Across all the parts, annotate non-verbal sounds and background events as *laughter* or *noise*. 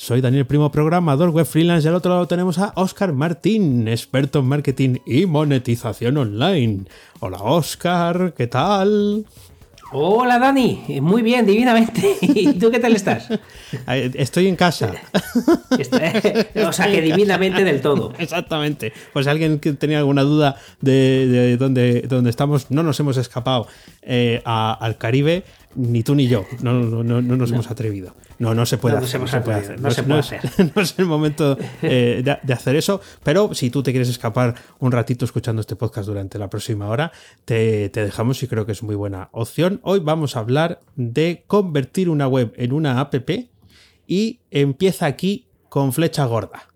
Soy Daniel Primo, programador web freelance y al otro lado tenemos a Oscar Martín, experto en marketing y monetización online. Hola Oscar, ¿qué tal? Hola Dani, muy bien, divinamente. *laughs* ¿Y tú qué tal estás? *laughs* Estoy en casa. *laughs* o sea, que divinamente del todo. Exactamente. Pues alguien que tenía alguna duda de, dónde, dónde, estamos, no nos hemos escapado eh, al Caribe, ni tú ni yo. No, no, no, nos hemos atrevido. No, no se puede hacer. No, se puede hacer. No, se puede hacer. *laughs* no es el momento eh, de, hacer eso, pero si tú te quieres escapar un ratito escuchando este podcast durante la próxima hora, te, te dejamos y creo que es muy buena opción. Hoy vamos a hablar de convertir una web en una app y empieza aquí con flecha gorda.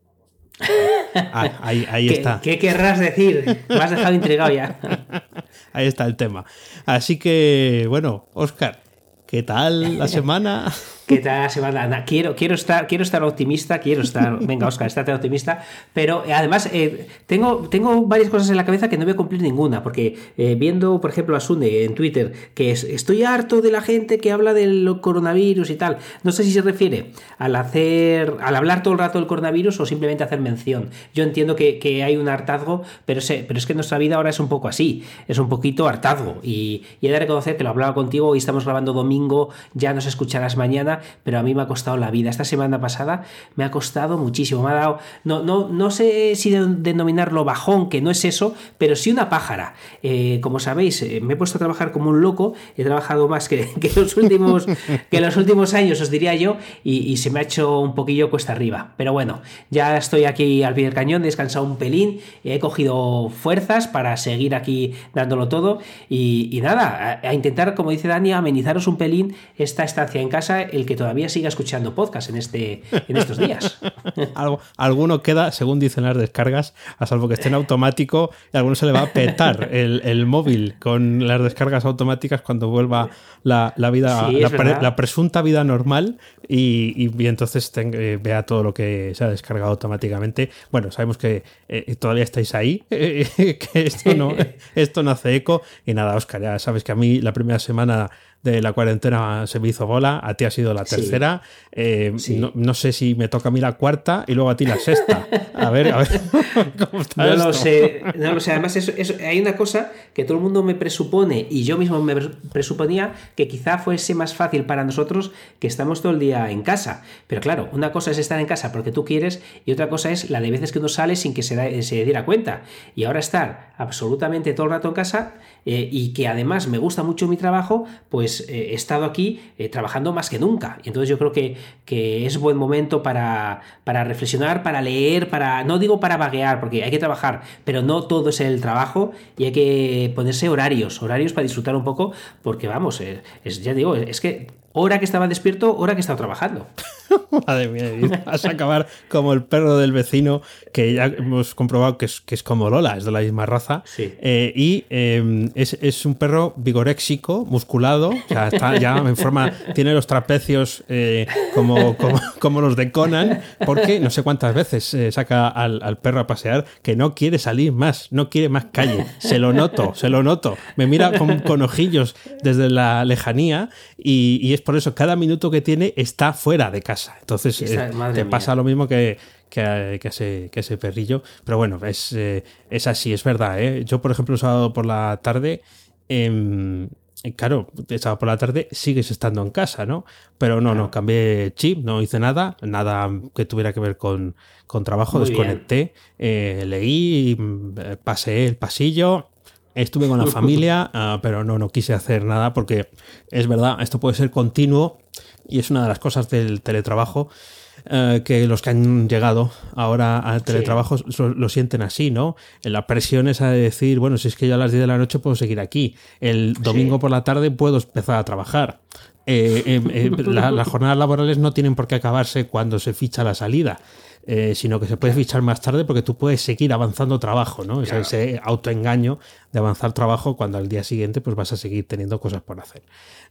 Ah, ahí, ahí *laughs* está. ¿Qué querrás decir? Me has dejado intrigado ya. *laughs* Ahí está el tema. Así que, bueno, Oscar, ¿qué tal la semana? ¿Qué tal se va? Quiero, quiero, estar, quiero estar optimista, quiero estar. *laughs* Venga, Oscar, estate optimista. Pero eh, además, eh, tengo, tengo varias cosas en la cabeza que no voy a cumplir ninguna. Porque eh, viendo, por ejemplo, a Sune en Twitter, que es, estoy harto de la gente que habla del coronavirus y tal. No sé si se refiere al hacer. al hablar todo el rato del coronavirus o simplemente hacer mención. Yo entiendo que, hay un hartazgo, pero, pero es que nuestra vida ahora es un poco así. Es un poquito hartazgo. Y, y he de reconocer que lo hablaba contigo y estamos grabando domingo, ya nos escucharás mañana pero a mí me ha costado la vida. Esta semana pasada me ha costado muchísimo. Me ha dado, no, no, no sé si denominarlo bajón, que no es eso, pero sí una pájara. Eh, como sabéis, eh, me he puesto a trabajar como un loco, he trabajado más que, *laughs* los, últimos, que los últimos años, os diría yo, y, se me ha hecho un poquillo cuesta arriba. Pero bueno, ya estoy aquí al pie del cañón, he descansado un pelín, he cogido fuerzas para seguir aquí dándolo todo y, nada, a, intentar, como dice Dani, amenizaros un pelín esta estancia en casa, que todavía siga escuchando podcast en, este, en estos días. *laughs* Algo, alguno queda, según dicen las descargas, a salvo que esté en automático, y a alguno se le va a petar el, móvil con las descargas automáticas cuando vuelva la, vida, la, presunta vida normal y, entonces eh, vea todo lo que se ha descargado automáticamente. Bueno, sabemos que eh, todavía estáis ahí, *laughs* que esto no, esto no hace eco. Y nada, Oscar, ya sabes que a mí la primera semana de la cuarentena se me hizo bola, a ti ha sido la tercera, eh, no, sé si me toca a mí la cuarta y luego a ti la sexta. A ver, a ver, *laughs* ¿cómo está no lo sé, no lo sé. Además, hay una cosa que todo el mundo me presupone y yo mismo me presuponía que quizá fuese más fácil para nosotros que estamos todo el día en casa. Pero claro, una cosa es estar en casa porque tú quieres y otra cosa es la de veces que uno sale sin que se, se diera cuenta. Y ahora estar absolutamente todo el rato en casa eh, y que además me gusta mucho mi trabajo, pues eh, he estado aquí eh, trabajando más que nunca. Y entonces yo creo que, que es buen momento para, para, reflexionar, para leer, para, no digo para vaguear, porque hay que trabajar, pero no todo es el trabajo y hay que ponerse horarios, horarios para disfrutar un poco, porque vamos, es, ya digo, es que hora que estaba despierto, hora que estaba trabajando. *laughs* Madre mía, vas a acabar como el perro del vecino, que ya hemos comprobado que es, que es como Lola, es de la misma raza. Eh, y em, es, un perro vigoréxico, musculado, o sea, está ya en forma, tiene los trapecios eh, como, como, los de Conan, porque no sé cuántas veces eh, saca al, perro a pasear que no quiere salir más, no quiere más calle. Se lo noto, se lo noto. Me mira con, con ojillos desde la lejanía y, y es por eso, cada minuto que tiene está fuera de casa. Entonces eh, te pasa lo mismo que, que, ese, que, ese, perrillo. Pero bueno, es, eh, es así, es verdad. ¿eh? Yo, por ejemplo, sábado por la tarde, em, claro, sábado por la tarde sigues estando en casa, ¿no? Pero no, no, cambié chip, no hice nada, nada que tuviera que ver con, con trabajo, desconecté, leí, pasé el pasillo Estuve con la familia, *laughs* ah, pero no, no quise hacer nada porque es verdad, esto puede ser continuo y es una de las cosas del teletrabajo eh, que los que han llegado ahora al teletrabajo lo, sienten así, ¿no? La presión es a decir, bueno, si es que ya a las 10 de la noche puedo seguir aquí, el domingo por la tarde puedo empezar a trabajar. Eh, *laughs* eh, las jornadas laborales no tienen por qué acabarse cuando se ficha la salida. Eh, sino que se puede fichar más tarde porque tú puedes seguir avanzando trabajo, ¿no? ese autoengaño de avanzar trabajo cuando al día siguiente pues vas a seguir teniendo cosas por hacer.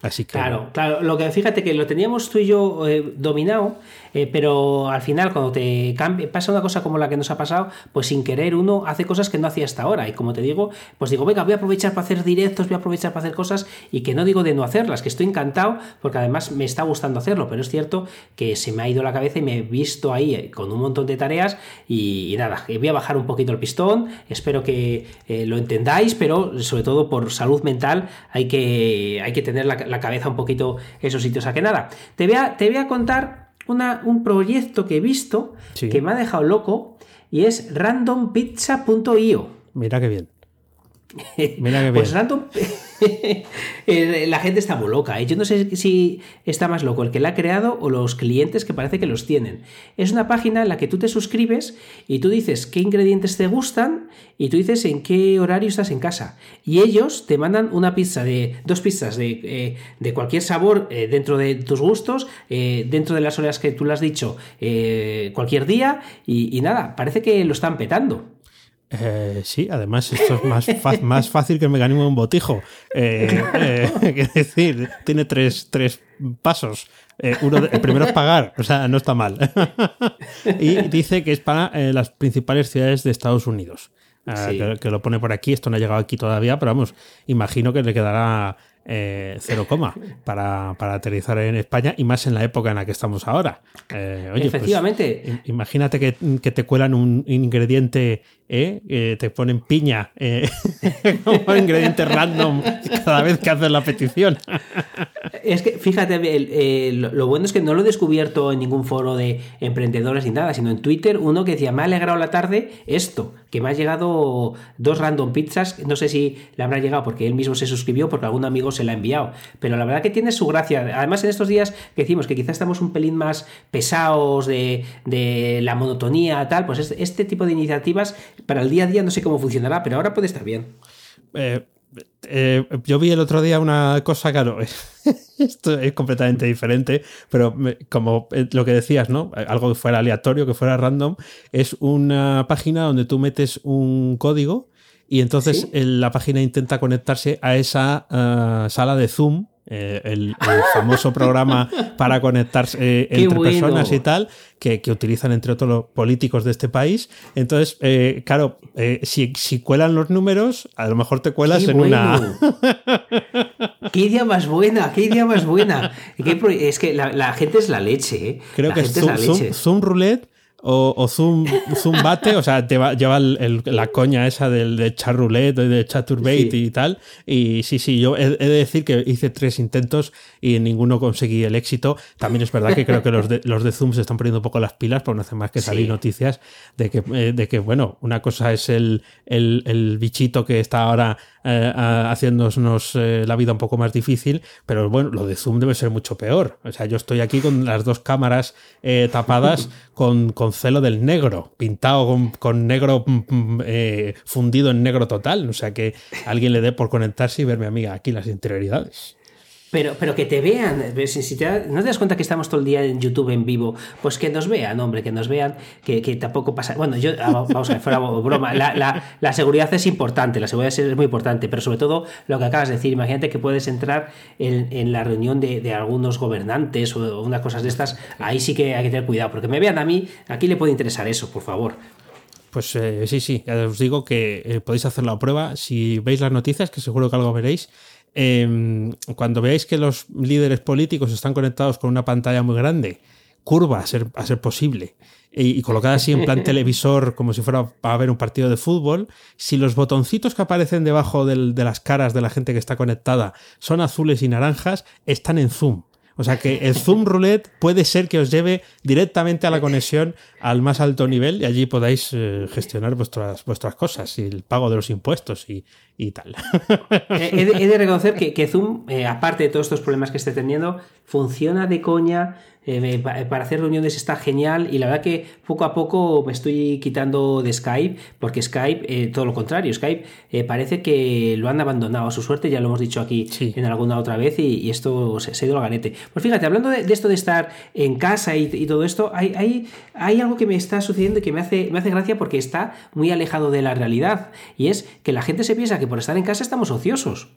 Así que... Claro, claro, lo que fíjate que lo teníamos tú y yo eh, dominado, eh, pero al final cuando te cambia, pasa una cosa como la que nos ha pasado, pues sin querer uno hace cosas que no hacía hasta ahora. Y como te digo, pues digo, venga, voy a aprovechar para hacer directos, voy a aprovechar para hacer cosas y que no digo de no hacerlas, que estoy encantado porque además me está gustando hacerlo, pero es cierto que se me ha ido la cabeza y me he visto ahí eh, con un montón de tareas y, nada, voy a bajar un poquito el pistón, espero que lo entendáis pero sobre todo por salud mental hay que, hay que tener la, cabeza un poquito esos sitios. A que nada, te voy a, te voy a contar una, un proyecto que he visto que me ha dejado loco y es randompizza.io. Mira qué bien. *laughs* Mira qué pues bien. Pues random. *laughs* Eh, la gente está muy loca. ¿eh? Yo no sé si está más loco el que la ha creado o los clientes que parece que los tienen. Es una página en la que tú te suscribes y tú dices qué ingredientes te gustan y tú dices en qué horario estás en casa. Y ellos te mandan una pizza de dos pizzas de, eh, cualquier sabor dentro de tus gustos, dentro de las horas que tú le has dicho cualquier día y nada, parece que lo están petando. Eh, sí, además esto es más, *laughs* más fácil que el mecanismo de un botijo. Eh, eh *laughs* decir, tiene tres, pasos. Eh, uno el primero es pagar, o sea, no está mal. *laughs* y dice que es para las principales ciudades de Estados Unidos. Ah, que, lo pone por aquí, esto no ha llegado aquí todavía, pero vamos, imagino que le quedará eh, cero coma para, aterrizar en España y más en la época en la que estamos ahora. Eh, pues, Efectivamente. imagínate que, te cuelan un ingrediente, eh, te ponen piña *laughs* como ingrediente random cada vez que haces la petición. es que fíjate, lo bueno es que no lo he descubierto en ningún foro de emprendedores ni nada, sino en Twitter uno que decía, me ha alegrado la tarde esto, que me ha llegado dos random pizzas, no sé si le habrá llegado porque él mismo se suscribió, porque algún amigo se la ha enviado. Pero la verdad que tiene su gracia. Además, en estos días que decimos que quizás estamos un pelín más pesados de, la monotonía, tal, pues este, tipo de iniciativas para el día a día no sé cómo funcionará, pero ahora puede estar bien. Eh, eh, yo vi el otro día una cosa, claro, *laughs* esto es completamente diferente, pero como eh, lo que decías, ¿no? Algo que fuera aleatorio, que fuera random, es una página donde tú metes un código y entonces la página intenta conectarse a esa eh, sala de Zoom, eh, el, famoso programa *laughs* para conectarse eh, entre personas y tal, que, utilizan entre otros los políticos de este país. Entonces, claro, si, si, cuelan los números, a lo mejor te cuelas en una. *laughs* ¡Qué idea más buena! ¡Qué idea más buena! Es que la, gente es la leche, Creo que Zoom Roulette o, Zoom, Zoom Bate, o sea, te lleva la coña esa del de chat roulette, de chaturbate y tal. Y sí, sí, yo he, de decir que hice tres intentos y en ninguno conseguí el éxito. También es verdad que creo que los de, los de Zoom se están poniendo un poco las pilas, porque no hace más que salir noticias de que, eh, de que, bueno, una cosa es el, el, el bichito que está ahora eh, haciéndonos eh, la vida un poco más difícil, pero bueno, lo de Zoom debe ser mucho peor. O sea, yo estoy aquí con las dos cámaras eh, tapadas *laughs* con, con, celo del negro, pintado con, con negro mm, mm, fundido en negro total. O sea, que alguien le dé por conectarse y verme, amiga, aquí las interioridades. Pero, pero que te vean, si, no te das cuenta que estamos todo el día en YouTube en vivo, pues que nos vean, hombre, que nos vean, que, tampoco pasa. Bueno, yo, ah, vamos a ver, fuera broma, la, seguridad es importante, la seguridad es muy importante, pero sobre todo lo que acabas de decir, imagínate que puedes entrar en, la reunión de, algunos gobernantes o unas cosas de estas, ahí sí que hay que tener cuidado, porque me vean a mí, aquí le puede interesar eso, por favor. Pues eh, sí, sí, ya os digo que eh, podéis hacer la prueba. Si veis las noticias, que seguro que algo veréis, Em, cuando veáis que los líderes políticos están conectados con una pantalla muy grande, curva a ser, a ser posible, y, colocada así en plan *laughs* televisor como si fuera para ver un partido de fútbol, si los botoncitos que aparecen debajo de las caras de la gente que está conectada son azules y naranjas, están en zoom. O sea que el Zoom Roulette puede ser que os lleve directamente a la conexión al más alto nivel y allí podáis eh, gestionar vuestras, vuestras cosas y el pago de los impuestos y, tal. *laughs* He de, reconocer que, Zoom, eh, aparte de todos estos problemas que esté teniendo, funciona de coña eh, para hacer reuniones está genial y la verdad que poco a poco me estoy quitando de Skype porque Skype, eh, todo lo contrario, Skype eh, parece que lo han abandonado a su suerte, ya lo hemos dicho aquí en alguna otra vez y, esto se, ha ido al ganete. Pues fíjate, hablando de, esto de estar en casa y, todo esto, hay, hay, hay, algo que me está sucediendo y que me hace, me hace gracia porque está muy alejado de la realidad y es que la gente se piensa que por estar en casa estamos ociosos.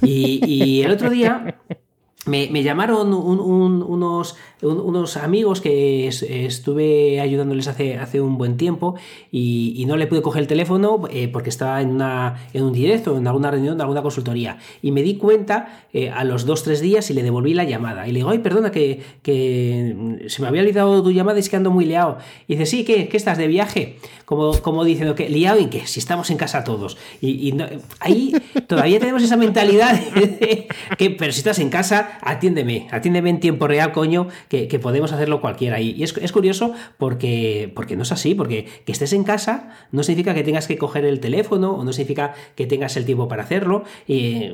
y el otro día *laughs* me, llamaron unos, unos, amigos que estuve ayudándoles hace, hace un buen tiempo y, no le pude coger el teléfono eh, porque estaba en, una, en un directo, en alguna reunión de alguna consultoría. Y me di cuenta eh, a los dos, tres días y le devolví la llamada. Y le digo, ay, perdona, que, que se me había olvidado tu llamada y es que ando muy liado. Y dice, sí, ¿qué? ¿Qué estás de viaje? Como, como diciendo, que liado en qué? Si estamos en casa todos. Y, ahí todavía tenemos esa mentalidad *laughs* de que, pero si estás en casa atiéndeme, atiéndeme en tiempo real, coño, que, podemos hacerlo cualquiera. Y, es, es, curioso porque, porque no es así, porque que estés en casa no significa que tengas que coger el teléfono o no significa que tengas el tiempo para hacerlo. Y,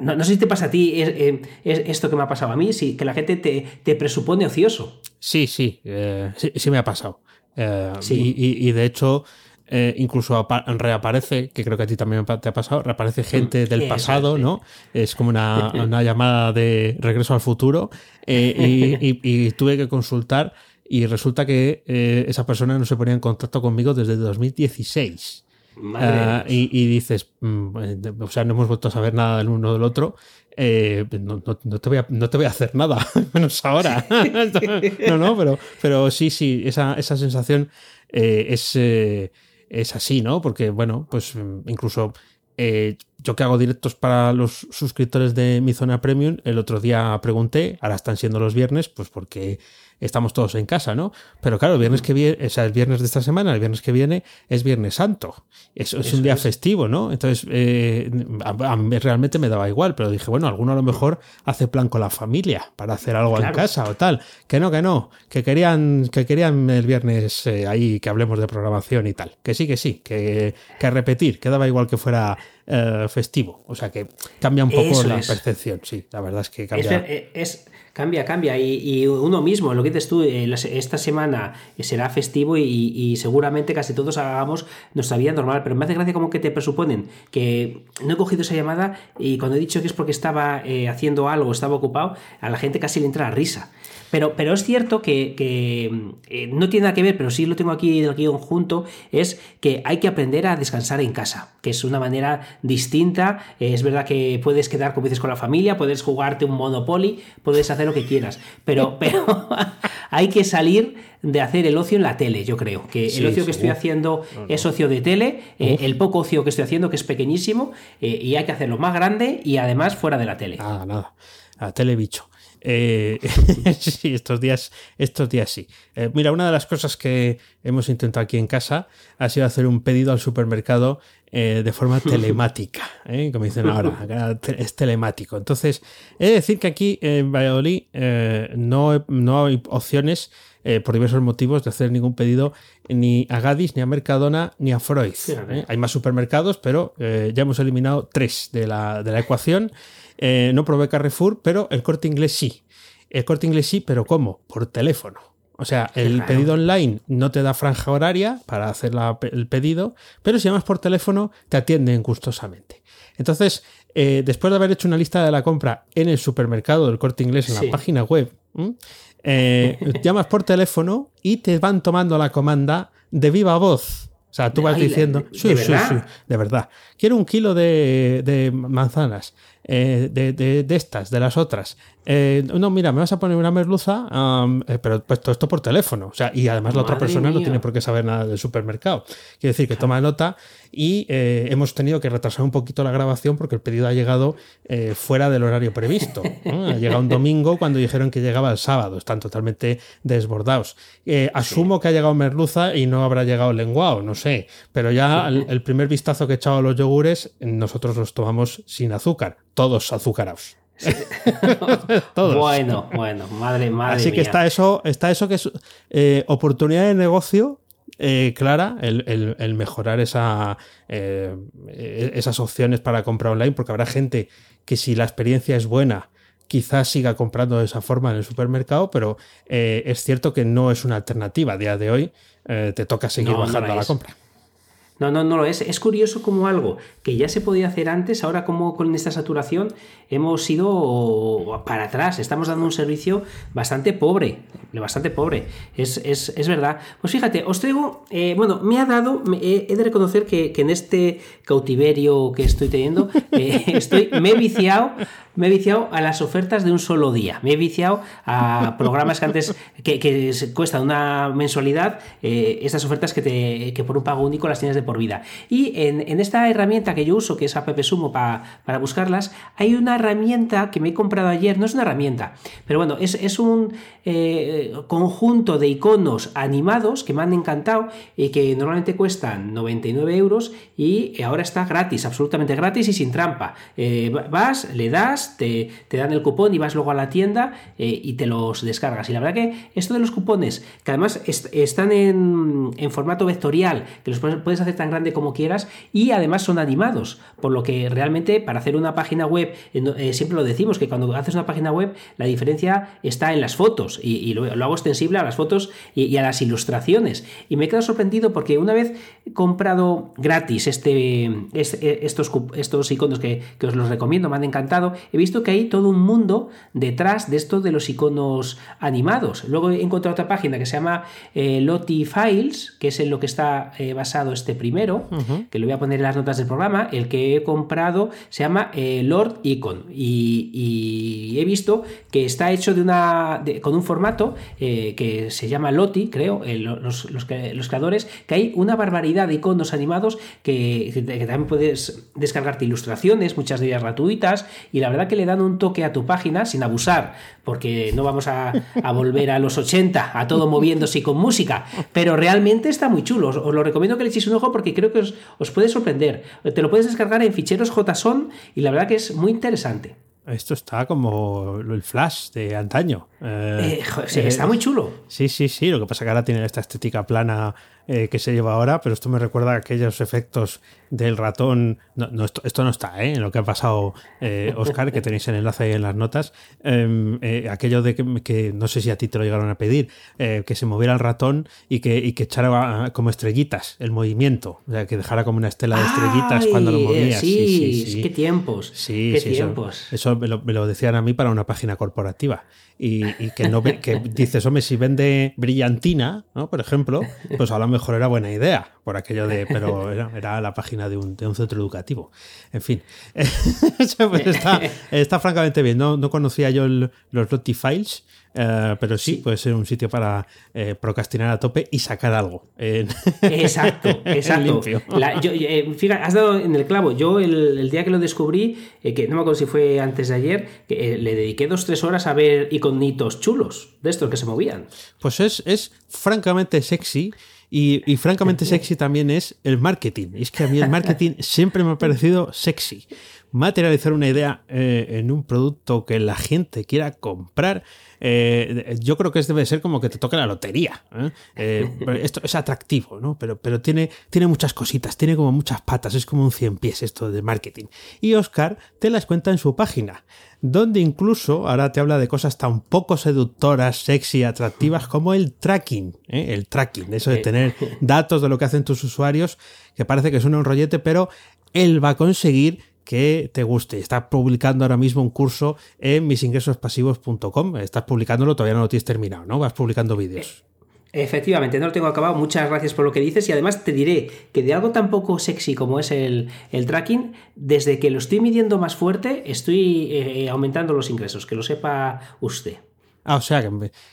no, sé si te pasa a ti es, esto que me ha pasado a mí, si, que la gente te, presupone ocioso. Sí, sí, eh, sí, me ha pasado. Eh, y, de hecho, eh, incluso reaparece, que creo que a ti también te ha pasado, reaparece gente del pasado, ¿no? Es como *laughs* una, llamada de regreso al futuro eh, y, tuve que consultar y resulta que eh, esa persona no se ponía en contacto conmigo desde 2016. Ah, y, dices, mm, o sea, no hemos vuelto a saber nada del uno del otro. no, te voy a, no, te voy a, hacer nada, *laughs* menos ahora. *laughs* no, no, pero, pero sí, sí, esa, esa sensación es, es así, ¿no? Porque, bueno, pues mm, incluso eh, yo que hago directos para los suscriptores de mi zona premium, el otro día pregunté, ahora están siendo los viernes, pues porque estamos todos en casa, ¿no? Pero claro, el viernes que viene, o sea, el viernes de esta semana, el viernes que viene es Viernes Santo. Eso, es un día festivo, ¿no? Entonces, eh, a, mí realmente me daba igual, pero dije, bueno, alguno a lo mejor hace plan con la familia para hacer algo en casa o tal. Que no, que no, que querían, que querían el viernes eh, ahí que hablemos de programación y tal. Que sí, que sí, que, que repetir, que daba igual que fuera eh, festivo. O sea que cambia un poco la percepción, sí, la verdad es que cambia. es Cambia, cambia. Y, uno mismo, lo que dices tú, eh, esta semana será festivo y, seguramente casi todos hagamos nuestra vida normal. Pero me hace gracia como que te presuponen que no he cogido esa llamada y cuando he dicho que es porque estaba eh, haciendo algo, estaba ocupado, a la gente casi le entra la risa. Pero, pero es cierto que, eh, no tiene nada que ver, pero sí lo tengo aquí en el guion junto, es que hay que aprender a descansar en casa, que es una manera distinta. es verdad que puedes quedar, como dices, con la familia, puedes jugarte un Monopoly, puedes hacer lo que quieras, pero, *laughs* pero hay que salir de hacer el ocio en la tele, yo creo. Que el ocio que estoy haciendo es ocio de tele, eh, el poco ocio que estoy haciendo, que es pequeñísimo, eh, y hay que hacerlo más grande y además fuera de la tele. Ah, nada. A tele bicho. Eh, *laughs* sí, estos días, estos días sí. Eh, mira, una de las cosas que hemos intentado aquí en casa ha sido hacer un pedido al supermercado eh, de forma *laughs* telemática, como dicen ahora, *laughs* es telemático. Entonces, he de decir que aquí en Valladolid no, no hay opciones por diversos motivos de hacer ningún pedido ni a Gadis, ni a Mercadona, ni a Freud. Hay más supermercados, pero ya hemos eliminado tres de la, de la ecuación. Eh, no probé Carrefour, pero el corte inglés sí. El corte inglés sí, pero ¿cómo? Por teléfono. O sea, el pedido online no te da franja horaria para hacer el pedido, pero si llamas por teléfono te atienden gustosamente. Entonces, eh, después de haber hecho una lista de la compra en el supermercado del corte inglés en la página web, eh, *laughs* llamas por teléfono y te van tomando la comanda de viva voz. O sea, tú vas diciendo, sí, sí, sí, de verdad. Quiero un kilo de manzanas. Eh, de, de, estas, de las otras. Eh, no, mira, me vas a poner una merluza, eh, pero pues todo esto por teléfono. O sea, y además la otra persona no tiene por qué saber nada del supermercado. Quiere decir que toma nota y hemos tenido que retrasar un poquito la grabación porque el pedido ha llegado fuera del horario previsto. Ha llegado un domingo cuando dijeron que llegaba el sábado. Están totalmente desbordados. asumo que ha llegado merluza y no habrá llegado lenguado, no sé. Pero ya el, el primer vistazo que he echado a los yogures, nosotros los tomamos sin azúcar todos azucarados. *laughs* todos. Bueno, bueno, madre, madre. Así que está eso, está eso que es eh, oportunidad de negocio eh, clara, el, mejorar esa, eh, esas opciones para compra online, porque habrá gente que si la experiencia es buena, quizás siga comprando de esa forma en el supermercado, pero eh, es cierto que no es una alternativa. A día de hoy te toca seguir bajando a la compra. No, no, no lo es. Es curioso como algo que ya se podía hacer antes, ahora como con esta saturación hemos ido para atrás. Estamos dando un servicio bastante pobre, bastante pobre. Es, verdad. Pues fíjate, os traigo, eh, bueno, me ha dado, he de reconocer que, en este cautiverio que estoy teniendo, eh, *laughs* estoy, me he viciado me he viciado a las ofertas de un solo día. Me he viciado a programas que antes que, cuestan una mensualidad, eh, estas ofertas que, te, que por un pago único las tienes de vida. Y en, esta herramienta que yo uso, que es App Sumo para, buscarlas, hay una herramienta que me he comprado ayer, no es una herramienta, pero bueno, es, un eh, conjunto de iconos animados que me han encantado y que normalmente cuestan 99 euros y ahora está gratis, absolutamente gratis y sin trampa. Eh, vas, le das, te, dan el cupón y vas luego a la tienda eh, y te los descargas. Y la verdad que esto de los cupones, que además están en, formato vectorial, que los puedes hacer tan grande como quieras y además son animados, por lo que realmente para hacer una página web, eh, siempre lo decimos, que cuando haces una página web la diferencia está en las fotos y, lo, hago extensible a las fotos y, a las ilustraciones. Y me he quedado sorprendido porque una vez comprado gratis este, estos, estos iconos que, que os los recomiendo, me han encantado, he visto que hay todo un mundo detrás de esto de los iconos animados. Luego he encontrado otra página que se llama eh, Lottie Files, que es en lo que está eh, basado este primero, que lo voy a poner en las notas del programa. El que he comprado se llama eh, Lord Icon y, he visto que está hecho de una, con un formato que se llama Lottie, creo, los, los, creadores, que hay una barbaridad de iconos animados que, que también puedes descargarte ilustraciones, muchas de ellas gratuitas, y la verdad que le dan un toque a tu página sin abusar, porque no vamos a, volver a los 80, a todo moviéndose con música, pero realmente está muy chulo. Os, lo recomiendo que le echéis un ojo porque creo que os, puede sorprender. Te lo puedes descargar en ficheros JSON y la verdad que es muy interesante. Esto está como el flash de antaño. Eh, eh, está muy chulo. Sí, sí, sí. Lo que pasa es que ahora tiene esta estética plana eh, que se lleva ahora, pero esto me recuerda a aquellos efectos del ratón. No, esto, no está ¿eh? en lo que ha pasado, eh, Oscar, que tenéis el enlace ahí en las notas. Em, aquello de que, no sé si a ti te lo llegaron a pedir, que se moviera el ratón y que, y que echara como estrellitas el movimiento, o sea, que dejara como una estela de estrellitas cuando lo movías. Sí, sí, sí, Qué tiempos. Sí, qué tiempos. Eso, me, lo, me, lo, decían a mí para una página corporativa y, que no que *laughs* dices, hombre, si vende brillantina, ¿no? Por ejemplo, pues a lo mejor era buena idea, por aquello de, pero era, la página de un, de un, centro educativo. En fin, *laughs* pues está, está, francamente bien. No, no conocía yo los Lottie Files. Eh, pero sí, puede ser un sitio para eh, procrastinar a tope y sacar algo. *laughs* exacto, exacto. Eh, fíjate, has dado en el clavo. Yo el, día que lo descubrí, que no me acuerdo si fue antes de ayer, le dediqué dos tres horas a ver iconitos chulos de estos que se movían. Pues es, es francamente sexy. Y, y, francamente *laughs* sexy también es el marketing. Y es que a mí el marketing siempre me ha parecido sexy materializar una idea eh, en un producto que la gente quiera comprar, eh, yo creo que debe ser como que te toque la lotería. ¿eh? *laughs* esto es atractivo, ¿no? Pero, pero tiene, tiene muchas cositas, tiene como muchas patas, es como un cien pies esto de marketing. Y Oscar te las cuenta en su página, donde incluso ahora te habla de cosas tan poco seductoras, sexy, atractivas como el tracking, el tracking, eso de tener *laughs* datos de lo que hacen tus usuarios, que parece que suena un rollete, pero él va a conseguir que te guste. Estás publicando ahora mismo un curso en misingresospasivos.com. Estás publicándolo, todavía no lo tienes terminado, ¿no? Vas publicando vídeos. Efectivamente, no lo tengo acabado. Muchas gracias por lo que dices y además te diré que de algo tan poco sexy como es el, tracking, desde que lo estoy midiendo más fuerte, estoy eh, aumentando los ingresos, que lo sepa usted. Ah, o sea,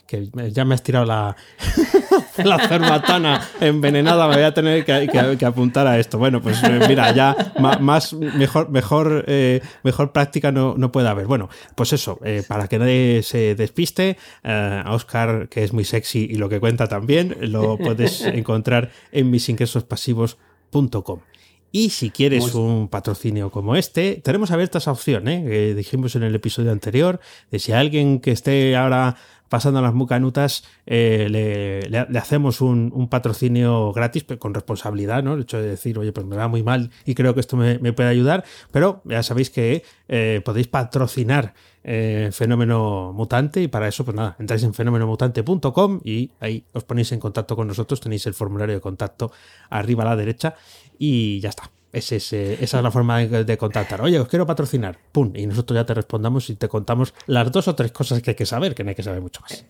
que, ya me has tirado la, *laughs* la cerbatana envenenada, me voy a tener que, apuntar a esto. Bueno, pues eh, mira, ya más, mejor, mejor, eh, mejor práctica no, no, puede haber. Bueno, pues eso, eh, para que nadie se despiste, a Oscar, que es muy sexy y lo que cuenta también, lo puedes *laughs* encontrar en misingresospasivos.com. Y si quieres un patrocinio como este, tenemos abierta esa opción, ¿eh? que dijimos en el episodio anterior, de si alguien que esté ahora pasando las mucanutas, eh, le, hacemos un, patrocinio gratis, pero con responsabilidad, ¿no? El hecho de decir, oye, pues me va muy mal y creo que esto me, puede ayudar, pero ya sabéis que eh, podéis patrocinar eh, Fenómeno Mutante y para eso, pues nada, entráis en fenomenomutante.com y ahí os ponéis en contacto con nosotros, tenéis el formulario de contacto arriba a la derecha y ya está esa es la forma de, contactar. Oye, os quiero patrocinar. Pum. Y nosotros ya te respondamos y te contamos las dos o tres cosas que hay que saber, que no hay que saber mucho más.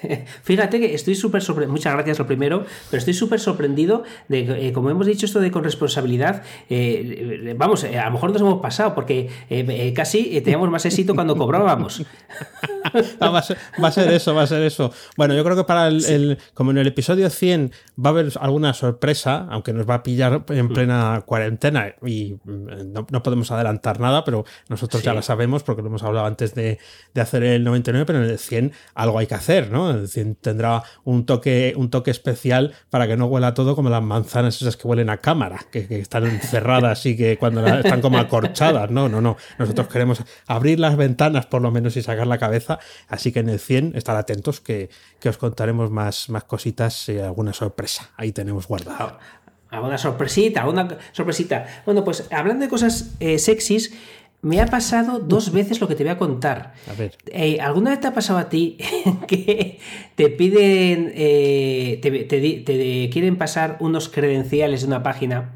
*laughs* Fíjate que estoy súper sorprendido. Muchas gracias lo primero, pero estoy súper sorprendido de, eh, como hemos dicho, esto de con responsabilidad. Eh, vamos, eh, a lo mejor nos hemos pasado, porque casi teníamos más éxito cuando cobrábamos. *laughs* va, a ser, eso, va a ser eso. Bueno, yo creo que para el, como en el episodio 100 va a haber alguna sorpresa, aunque nos va a pillar en mm. plena cuarentena y mm, no, podemos adelantar nada, pero nosotros ya lo sabemos porque lo hemos hablado antes de, hacer el 99, pero en el 100 algo hay que hacer, ¿no? El 100 tendrá un toque, un toque especial para que no huela todo como las manzanas esas que huelen a cámara, que, están encerradas y que cuando están como acorchadas, no, no, no. Nosotros queremos abrir las ventanas por lo menos y sacar la cabeza Así que en el 100 estar atentos que, os contaremos más, más cositas y alguna sorpresa. Ahí tenemos guardado. Alguna sorpresita, alguna sorpresita. Bueno, pues hablando de cosas eh, sexys, me ha pasado dos *laughs* veces lo que te voy a contar. A ver. Eh, ¿Alguna vez te ha pasado a ti *laughs* que te piden, eh, te, quieren pasar unos credenciales de una página?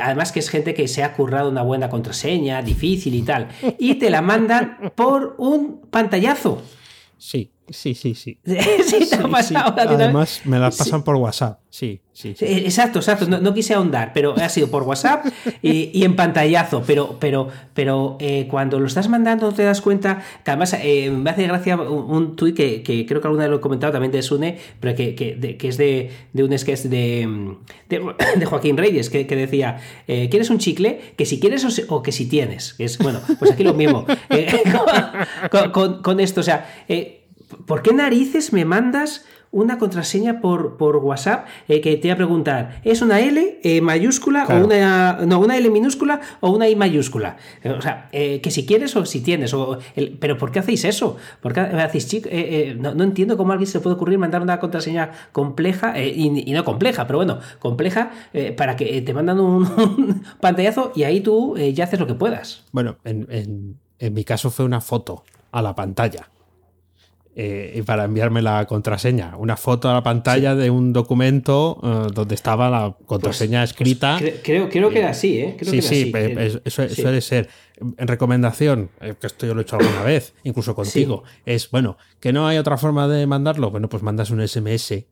además que es gente que se ha currado una buena contraseña, difícil y tal, y te la mandan por un pantallazo. Sí, sí, sí, sí. *laughs* sí, te ha pasado. Además, me las pasan por WhatsApp. Sí, sí. Exacto, exacto. No, quise ahondar, pero ha sido por WhatsApp y, en pantallazo. Pero, pero, pero eh, cuando lo estás mandando te das cuenta que además eh, me hace gracia un, tuit que, creo que alguna vez lo he comentado también de Sune, pero que, que, es de, de, un sketch de, de, Joaquín Reyes, que, decía, eh, ¿quieres un chicle? Que si quieres o, que si tienes. es, bueno, pues aquí lo mismo. *laughs* *laughs* Con, con, esto, o sea ¿por qué narices me mandas una contraseña por, por WhatsApp eh, que te va a preguntar, ¿es una L eh, mayúscula o una, no, una L minúscula o una I mayúscula? Eh, o sea, que si quieres o si tienes, o pero ¿por qué hacéis eso? ¿Por qué hacéis, no, no, entiendo cómo a alguien se puede ocurrir mandar una contraseña compleja, y, no compleja, pero bueno, compleja para que te mandan *laughs* un, pantallazo y ahí tú ya haces lo que puedas. Bueno, en, en mi caso fue una foto a la pantalla eh, y para enviarme la contraseña. Una foto a la pantalla de un documento eh, donde estaba la contraseña pues, pues escrita. creo, creo que era así, ¿eh? sí, sí, eso suele ser. En recomendación, que esto yo lo he hecho alguna vez, incluso contigo, es, bueno, que no hay otra forma de mandarlo, bueno, pues mandas un SMS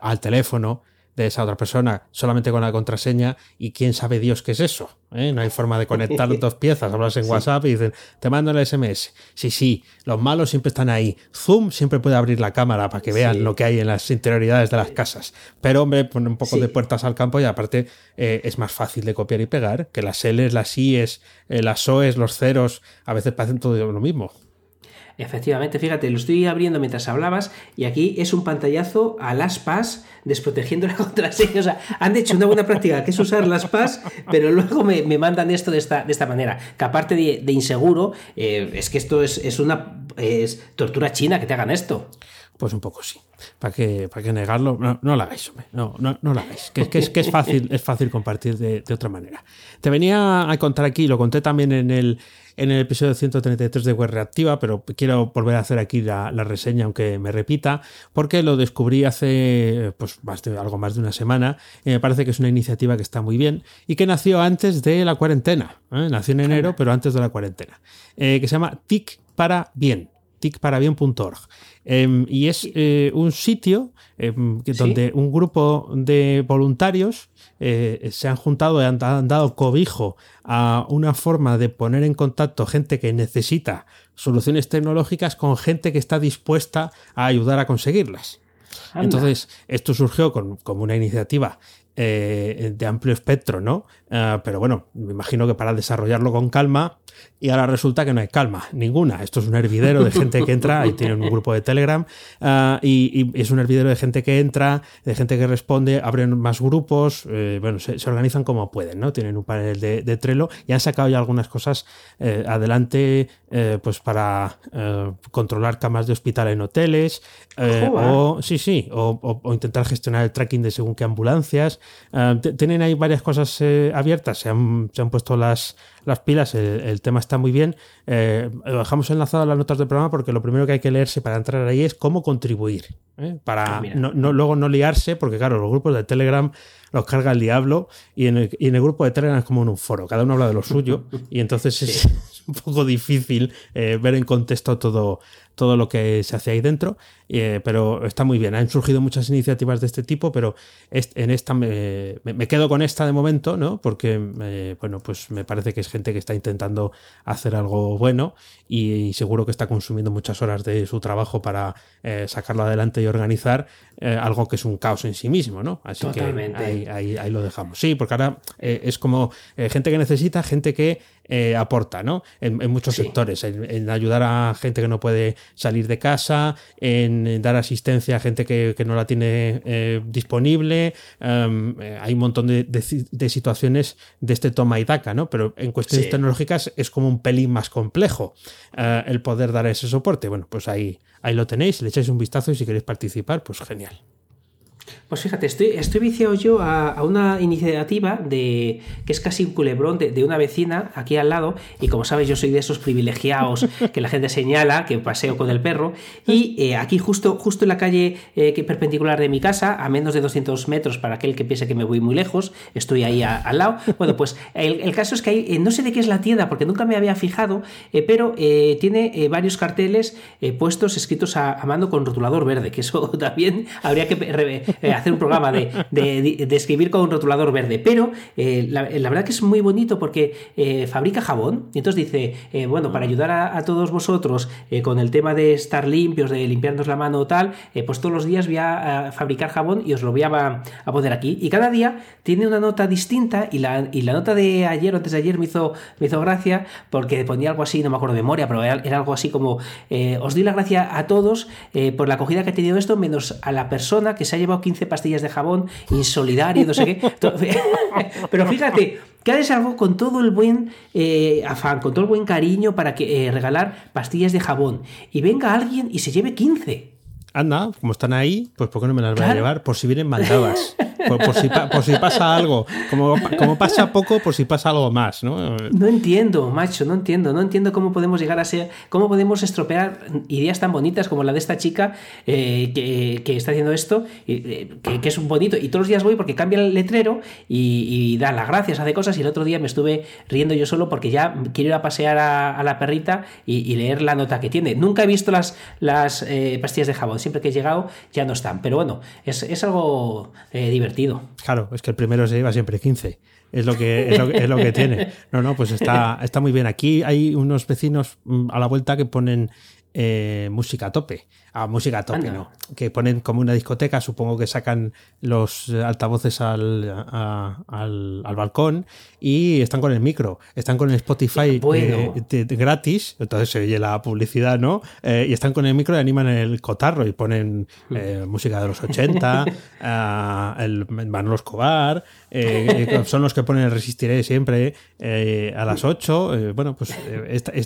al teléfono de esa otra persona solamente con la contraseña y quién sabe Dios qué es eso. ¿eh? No hay forma de conectar dos piezas. Hablas en WhatsApp y dicen, te mando el SMS. Sí, sí, los malos siempre están ahí. Zoom siempre puede abrir la cámara para que vean lo que hay en las interioridades de las casas. Pero, hombre, pone un poco de puertas al campo y aparte eh, es más fácil de copiar y pegar que las L's, las I's, eh, las O's, los ceros, a veces parecen todo lo mismo. Efectivamente, fíjate, lo estoy abriendo mientras hablabas y aquí es un pantallazo a las PAS desprotegiendo la *laughs* contraseña. O sea, han hecho una buena práctica que es usar las PAS, pero luego me, mandan esto de esta, de esta manera. Que aparte de, inseguro, eh, es que esto es, una es tortura china que te hagan esto. Pues un poco sí. ¿Para qué, para qué negarlo? No, no lo hagáis, hombre. No, no, no lo hagáis. Que, que, es, que es, fácil, es fácil compartir de, de, otra manera. Te venía a contar aquí, lo conté también en el, en el episodio 133 de Web Reactiva, pero quiero volver a hacer aquí la, reseña, aunque me repita, porque lo descubrí hace pues, algo más de una semana y me parece que es una iniciativa que está muy bien y que nació antes de la cuarentena. ¿eh? Nació en enero, pero antes de la cuarentena. Eh, que se llama TIC para bien ticparabien.org. Em, y es eh, un sitio em, donde un grupo de voluntarios eh, se han juntado y han, dado cobijo a una forma de poner en contacto gente que necesita soluciones tecnológicas con gente que está dispuesta a ayudar a conseguirlas. Entonces, esto surgió con, como una iniciativa de amplio espectro, ¿no? Pero bueno, me imagino que para desarrollarlo con calma, y ahora resulta que no hay calma, ninguna. Esto es un hervidero de gente que entra, y tienen un grupo de Telegram, ah, y, es un hervidero de gente que entra, de gente que responde, abren más grupos, eh, bueno, se, organizan como pueden, ¿no? Tienen un panel de, Trello y han sacado ya algunas cosas eh, adelante, eh, pues para controlar camas de hospital en hoteles, o sí, sí, o, intentar gestionar el tracking de según qué ambulancias. Tienen ahí varias cosas abiertas, se han, se han puesto las las pilas, el, tema está muy bien. Eh, lo dejamos enlazado a las notas del programa porque lo primero que hay que leerse para entrar ahí es cómo contribuir. ¿eh? Para ah, no, luego no liarse, porque claro, los grupos de Telegram los carga el diablo y en el, y en el grupo de Telegram es como en un foro, cada uno habla de lo suyo *laughs* y entonces es, un poco difícil eh, ver en contexto todo, todo lo que se hace ahí dentro, eh, pero está muy bien. Han surgido muchas iniciativas de este tipo, pero en esta me, quedo con esta de momento, ¿no? Porque, eh, bueno, pues me parece que es gente que está intentando hacer algo bueno y, seguro que está consumiendo muchas horas de su trabajo para sacarlo adelante y organizar algo que es un caos en sí mismo, ¿no? Así que ahí, ahí, lo dejamos. Sí, porque ahora es como gente que necesita, gente que aporta, ¿no? En, muchos sectores, en, ayudar a gente que no puede salir de casa, en dar asistencia a gente que, no la tiene eh, disponible. Em, eh, hay un montón de, situaciones de este toma y daca, ¿no? Pero en cuestiones tecnológicas es como un pelín más complejo eh, el poder dar ese soporte. Bueno, pues ahí, ahí lo tenéis, le echáis un vistazo y si queréis participar, pues genial. Pues fíjate, estoy, estoy viciado yo a, una iniciativa de que es casi un culebrón de, una vecina aquí al lado. Y como sabes, yo soy de esos privilegiados *laughs* que la gente señala, que paseo con el perro. Y eh, aquí, justo, justo en la calle eh, que perpendicular de mi casa, a menos de 200 metros para aquel que piense que me voy muy lejos, estoy ahí al lado. Bueno, pues el, caso es que hay, eh, no sé de qué es la tienda, porque nunca me había fijado, pero tiene varios carteles puestos escritos a, mano con rotulador verde, que eso *laughs* también habría que eh, hacer un programa de, de, escribir con un rotulador verde. Pero eh, la, verdad que es muy bonito porque eh, fabrica jabón. Y entonces dice, bueno, para ayudar a, todos vosotros con el tema de estar limpios, de limpiarnos la mano o tal, pues todos los días voy a, fabricar jabón y os lo voy a, poner aquí. Y cada día tiene una nota distinta y la, y la nota de ayer o antes de ayer me hizo, me hizo gracia porque ponía algo así, no me acuerdo de memoria, pero era, algo así como, os doy la gracia a todos por la acogida que ha tenido esto, menos a la persona que se ha llevado 15 pastillas de jabón, insolidario, no sé qué. *laughs* *laughs* Pero fíjate, que haces algo con todo el buen eh, afán, con todo el buen cariño para que, eh, regalar pastillas de jabón. Y venga alguien y se lleve 15 anda, como están ahí, pues ¿por qué no me las voy a llevar? Por si vienen mandadas. *laughs* Por, si, pasa algo. Como, como, pasa poco, por si pasa algo más, ¿no? No entiendo, macho, no entiendo. No entiendo cómo podemos llegar a ser, cómo podemos estropear ideas tan bonitas como la de esta chica eh, que, está haciendo esto, eh, que, es un bonito. Y todos los días voy porque cambia el letrero y, da las gracias, hace cosas. Y el otro día me estuve riendo yo solo porque ya quiero ir a pasear a, la perrita y, leer la nota que tiene. Nunca he visto las, las eh, pastillas de jabón siempre que he llegado ya no están. Pero bueno, es, algo eh, Claro, es que el primero se lleva siempre 15. Es lo que, es lo, que tiene. No, no, pues está, está muy bien. Aquí hay unos vecinos mm, a la vuelta que ponen eh, música a tope a música a tope, ¿no? Que ponen como una discoteca, supongo que sacan los altavoces al, al, balcón y están con el micro, están con el Spotify eh, gratis, entonces se oye la publicidad, ¿no? Eh, y están con el micro y animan el cotarro y ponen eh, música de los 80, *laughs* el Manolo Escobar, *laughs* son los que ponen el Resistiré siempre a las 8. bueno, pues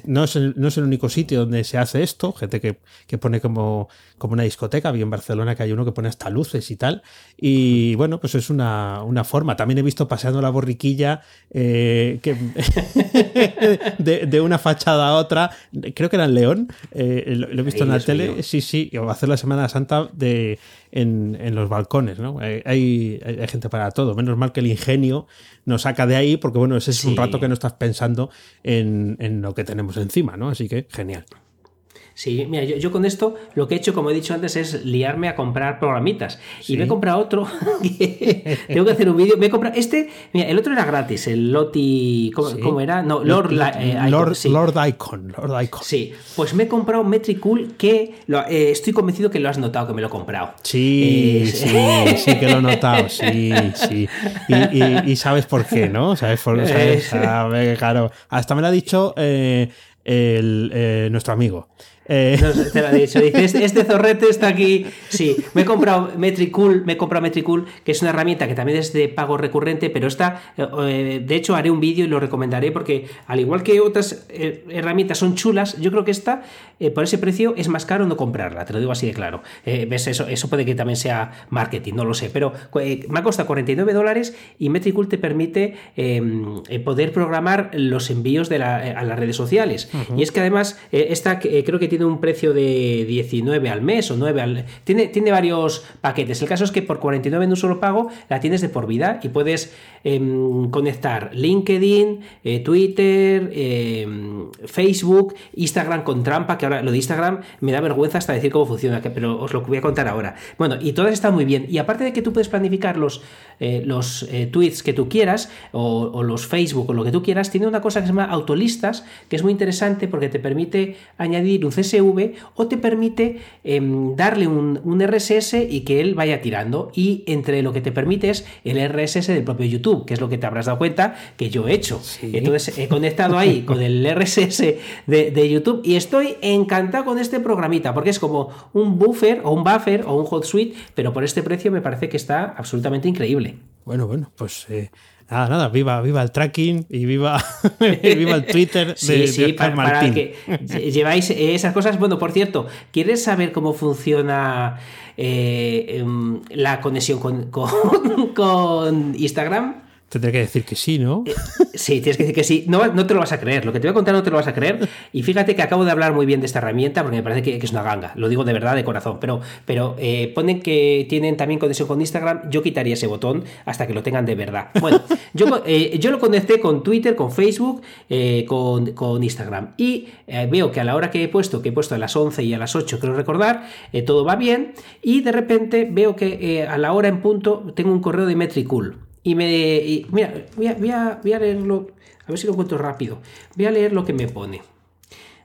no, es el, no es el único sitio donde se hace esto, gente que, que pone como como, una discoteca. Vi en Barcelona que hay uno que pone hasta luces y tal. Y bueno, pues es una, forma. También he visto paseando la borriquilla eh, que *laughs* de, una fachada a otra. Creo que era en León. Eh, lo, he visto en la tele. Sí, sí. O hacer la Semana Santa de, en, los balcones. ¿no? Hay, hay, gente para todo. Menos mal que el ingenio nos saca de ahí, porque bueno, ese es un rato que no estás pensando en, en, lo que tenemos encima, ¿no? Así que genial. Sí, mira, yo, con esto lo que he hecho, como he dicho antes, es liarme a comprar programitas. Y me he comprado otro. *laughs* tengo que hacer un vídeo. Me he comprado. Este, mira, el otro era gratis, el Loti. ¿Cómo, era? No, Lord, eh, Lord, Icon, Lord, Icon, Lord Icon. Sí, pues me he comprado Metricool que eh, estoy convencido que lo has notado, que me lo he comprado. Sí, sí, sí que lo he notado. Sí, sí. Y, sabes por qué, ¿no? Sabes por *laughs* qué. claro. Hasta me lo ha dicho. Eh, el, nuestro amigo. Eh, te lo ha dicho. Dice, este, este, zorrete está aquí. Sí, me he comprado Metricool, me he comprado Metricool, que es una herramienta que también es de pago recurrente, pero está, eh, de hecho, haré un vídeo y lo recomendaré porque, al igual que otras eh, herramientas son chulas, yo creo que esta, por ese precio, es más caro no comprarla, te lo digo así de claro. ¿Ves? Eso, eso puede que también sea marketing, no lo sé, pero me ha costado 49 dólares y Metricool te permite em, poder programar los envíos de a las redes sociales. Y es que además, esta creo que tiene un precio de 19 al mes o 9 al... Tiene, tiene varios paquetes. El caso es que por 49 en un solo pago la tienes de por vida y puedes em, conectar LinkedIn, eh, Twitter, em, Facebook, Instagram con trampa, que ahora lo de Instagram me da vergüenza hasta decir cómo funciona, pero os lo voy a contar ahora. Bueno, y todas están muy bien. Y aparte de que tú puedes planificar los, eh, los eh, tweets que tú quieras o, o los Facebook o lo que tú quieras, tiene una cosa que se llama autolistas, que es muy interesante porque te permite añadir un CSV o te permite em, darle un, RSS y que él vaya tirando. Y entre lo que te permite es el RSS del propio YouTube, que es lo que te habrás dado cuenta que yo he hecho. Entonces he conectado ahí con el *laughs* RSS de, YouTube y estoy encantado con este programita porque es como un buffer o un buffer o un hot suite, pero por este precio me parece que está absolutamente increíble. Bueno, bueno, pues eh, Nada, nada, viva, viva el tracking y viva, *laughs* viva el Twitter *laughs* de, sí, sí, para, que lleváis esas cosas. Bueno, por cierto, ¿quieres saber cómo funciona eh, em, la conexión con, *laughs* con Instagram? Tendré que decir que sí, ¿no? Eh, sí, tienes que decir que sí. No, no te lo vas a creer. Lo que te voy a contar no te lo vas a creer. Y fíjate que acabo de hablar muy bien de esta herramienta porque me parece que, es una ganga. Lo digo de verdad, de corazón. Pero, pero eh, ponen que tienen también conexión con Instagram. Yo quitaría ese botón hasta que lo tengan de verdad. Bueno, *laughs* yo, eh, yo lo conecté con Twitter, con Facebook, con, con, Instagram. Y veo que a la hora que he puesto, que he puesto a las 11 y a las 8, creo recordar, todo va bien. Y de repente veo que a la hora en punto tengo un correo de Metricool. Y me. mira, voy a, voy, a, voy a, leerlo. A ver si lo encuentro rápido. Voy a leer lo que me pone.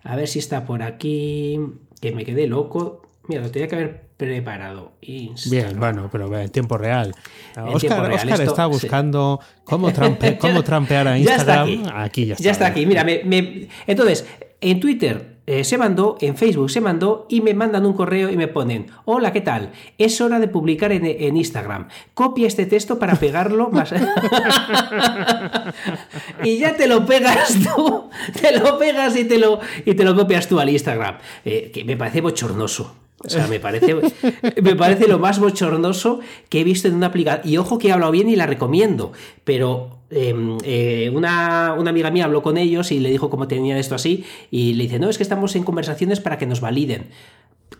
A ver si está por aquí. Que me quedé loco. Mira, lo tenía que haber preparado. Bien, bueno, pero en tiempo real. Oscar, está buscando cómo, *laughs* cómo trampear a Instagram. Ya está aquí. ya está. Ya está aquí. Mira, me, entonces, en Twitter eh, se mandó, en Facebook se mandó y me mandan un correo y me ponen, hola, ¿qué tal? Es hora de publicar en, Instagram. Copia este texto para pegarlo más... *laughs* y ya te lo pegas tú, te lo pegas y te lo, y te lo copias tú al Instagram. Eh, que me parece bochornoso. O sea, me parece, me parece lo más bochornoso que he visto en una aplicación. Y ojo que he hablado bien y la recomiendo, pero em, eh, una, amiga mía habló con ellos y le dijo cómo tenía esto así y le dice, no, es que estamos en conversaciones para que nos validen.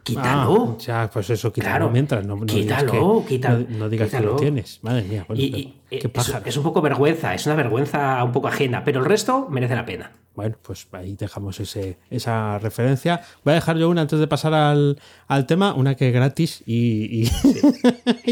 Quítalo. Ah, ya, pues eso, quítalo mientras. No, quítalo, quítalo. No, digas que lo tienes. Madre mía. qué es, es, un poco vergüenza, es una vergüenza un poco ajena, pero el resto merece la pena. Bueno, pues ahí dejamos ese, esa referencia. Voy a dejar yo una antes de pasar al, tema, una que es gratis *laughs* y,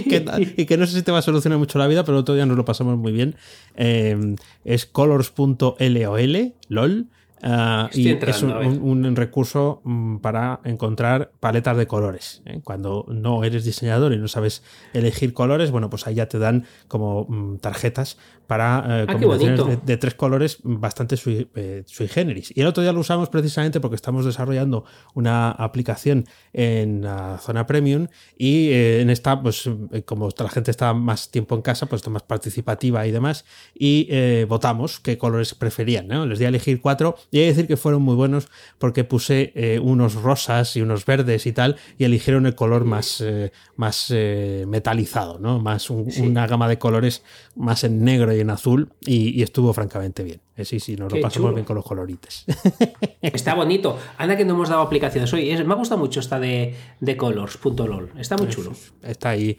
que, no sé si te va a solucionar mucho la vida, pero otro día nos lo pasamos muy bien. Eh, es colors.lol, LOL. Ah, y es un, recurso mm, para encontrar paletas de colores. ¿eh? Cuando no eres diseñador y no sabes elegir colores, bueno, pues ahí ya te dan como mm, tarjetas para eh, ah, combinaciones de, tres colores bastante eh, sui, generis. Y el otro día lo usamos precisamente porque estamos desarrollando una aplicación en la zona premium y en esta, pues como la gente está más tiempo en casa, pues está más participativa y demás, y votamos qué colores preferían. ¿no? Les di a elegir cuatro y hay que decir que fueron muy buenos porque puse eh, unos rosas y unos verdes y tal, y eligieron el color más, eh, más eh, metalizado, ¿no? Más una gama de colores más en negro y en azul, y, estuvo francamente bien. Sí, sí, nos lo pasamos bien con los colorites. *laughs* Está bonito. Anda que no hemos dado aplicaciones hoy. me ha gustado mucho esta de, de colors.lol. Está muy chulo. Está ahí.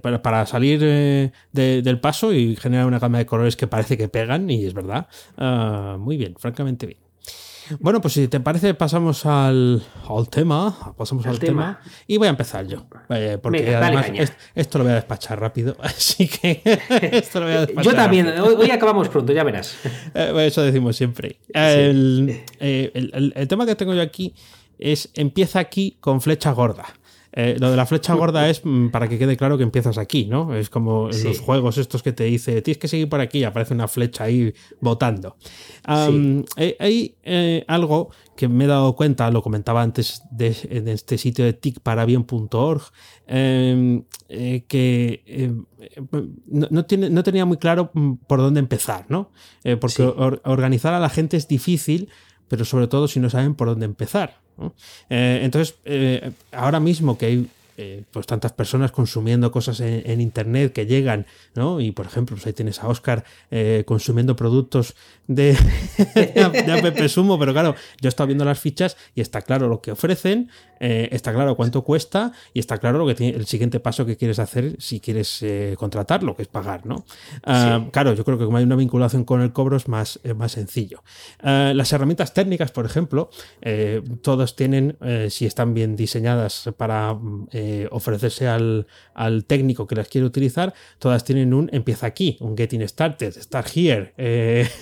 para, salir del paso y generar una gama de colores que parece que pegan, y es verdad. Ah, muy bien, francamente bien. Bueno, pues si te parece, pasamos al, al tema. Pasamos al tema. Y voy a empezar yo. Eh, porque además esto lo voy a despachar rápido. *laughs* Así que *laughs* esto lo voy a despachar. Yo también. Hoy, acabamos pronto, ya verás. *laughs* Eh, eso decimos siempre. El, eh, el, el tema que tengo yo aquí es empieza aquí con flecha gorda. Eh, lo de la flecha gorda es mm, para que quede claro que empiezas aquí, ¿no? Es como en los juegos estos que te dice, tienes que seguir por aquí y aparece una flecha ahí botando. Eh, hay eh, algo que me he dado cuenta, lo comentaba antes de, en este sitio de ticparabien.org, em, que no, tiene, no, tenía muy claro mm, por dónde empezar, ¿no? porque organizar a la gente es difícil, pero sobre todo si no saben por dónde empezar. Eh, entonces, eh, ahora mismo que hay eh, pues tantas personas consumiendo cosas en, internet que llegan, ¿no? Y por ejemplo, pues ahí tienes a Oscar consumiendo productos de, *laughs* de, Sumo, pero claro, yo he estado viendo las fichas y está claro lo que ofrecen, eh, está claro cuánto cuesta y está claro lo que tiene, el siguiente paso que quieres hacer si quieres eh, contratarlo, que es pagar, ¿no? Ah, claro, yo creo que como hay una vinculación con el cobro es más, más sencillo. Ah, las herramientas técnicas, por ejemplo, eh, todas tienen, si están bien diseñadas para ofrecerse al, al, técnico que las quiere utilizar, todas tienen un empieza aquí, un getting started, start here,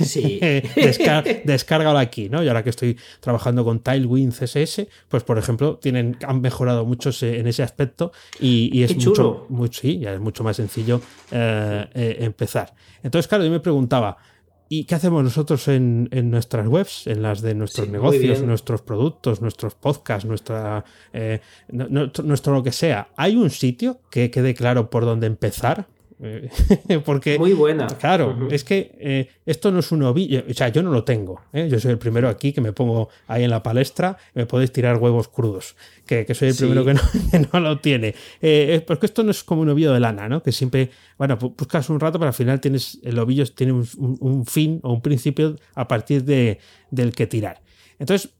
sí. *laughs* *laughs* descárgalo aquí, ¿no? Y ahora que estoy trabajando con Tailwind CSS, pues por ejemplo, tiene han mejorado mucho en ese aspecto y, es mucho, sí, ya es mucho más sencillo eh, eh, empezar. Entonces, claro, yo me preguntaba, ¿y qué hacemos nosotros en, nuestras webs, en las de nuestros negocios, nuestros productos, nuestros podcasts, nuestra, eh, nuestro lo que sea? ¿Hay un sitio que quede claro por dónde empezar? *laughs* Porque, Muy buena. Claro, es que eh, esto no es un ovillo, o sea, yo no lo tengo. ¿eh? Yo soy el primero aquí que me pongo ahí en la palestra y me podéis tirar huevos crudos, que, soy el primero *laughs* que no, lo tiene. Eh, porque esto no es como un ovillo de lana, ¿no? Que siempre, bueno, buscas un rato, pero al final tienes, el ovillo tiene un, fin o un principio a partir de, del que tirar. Entonces,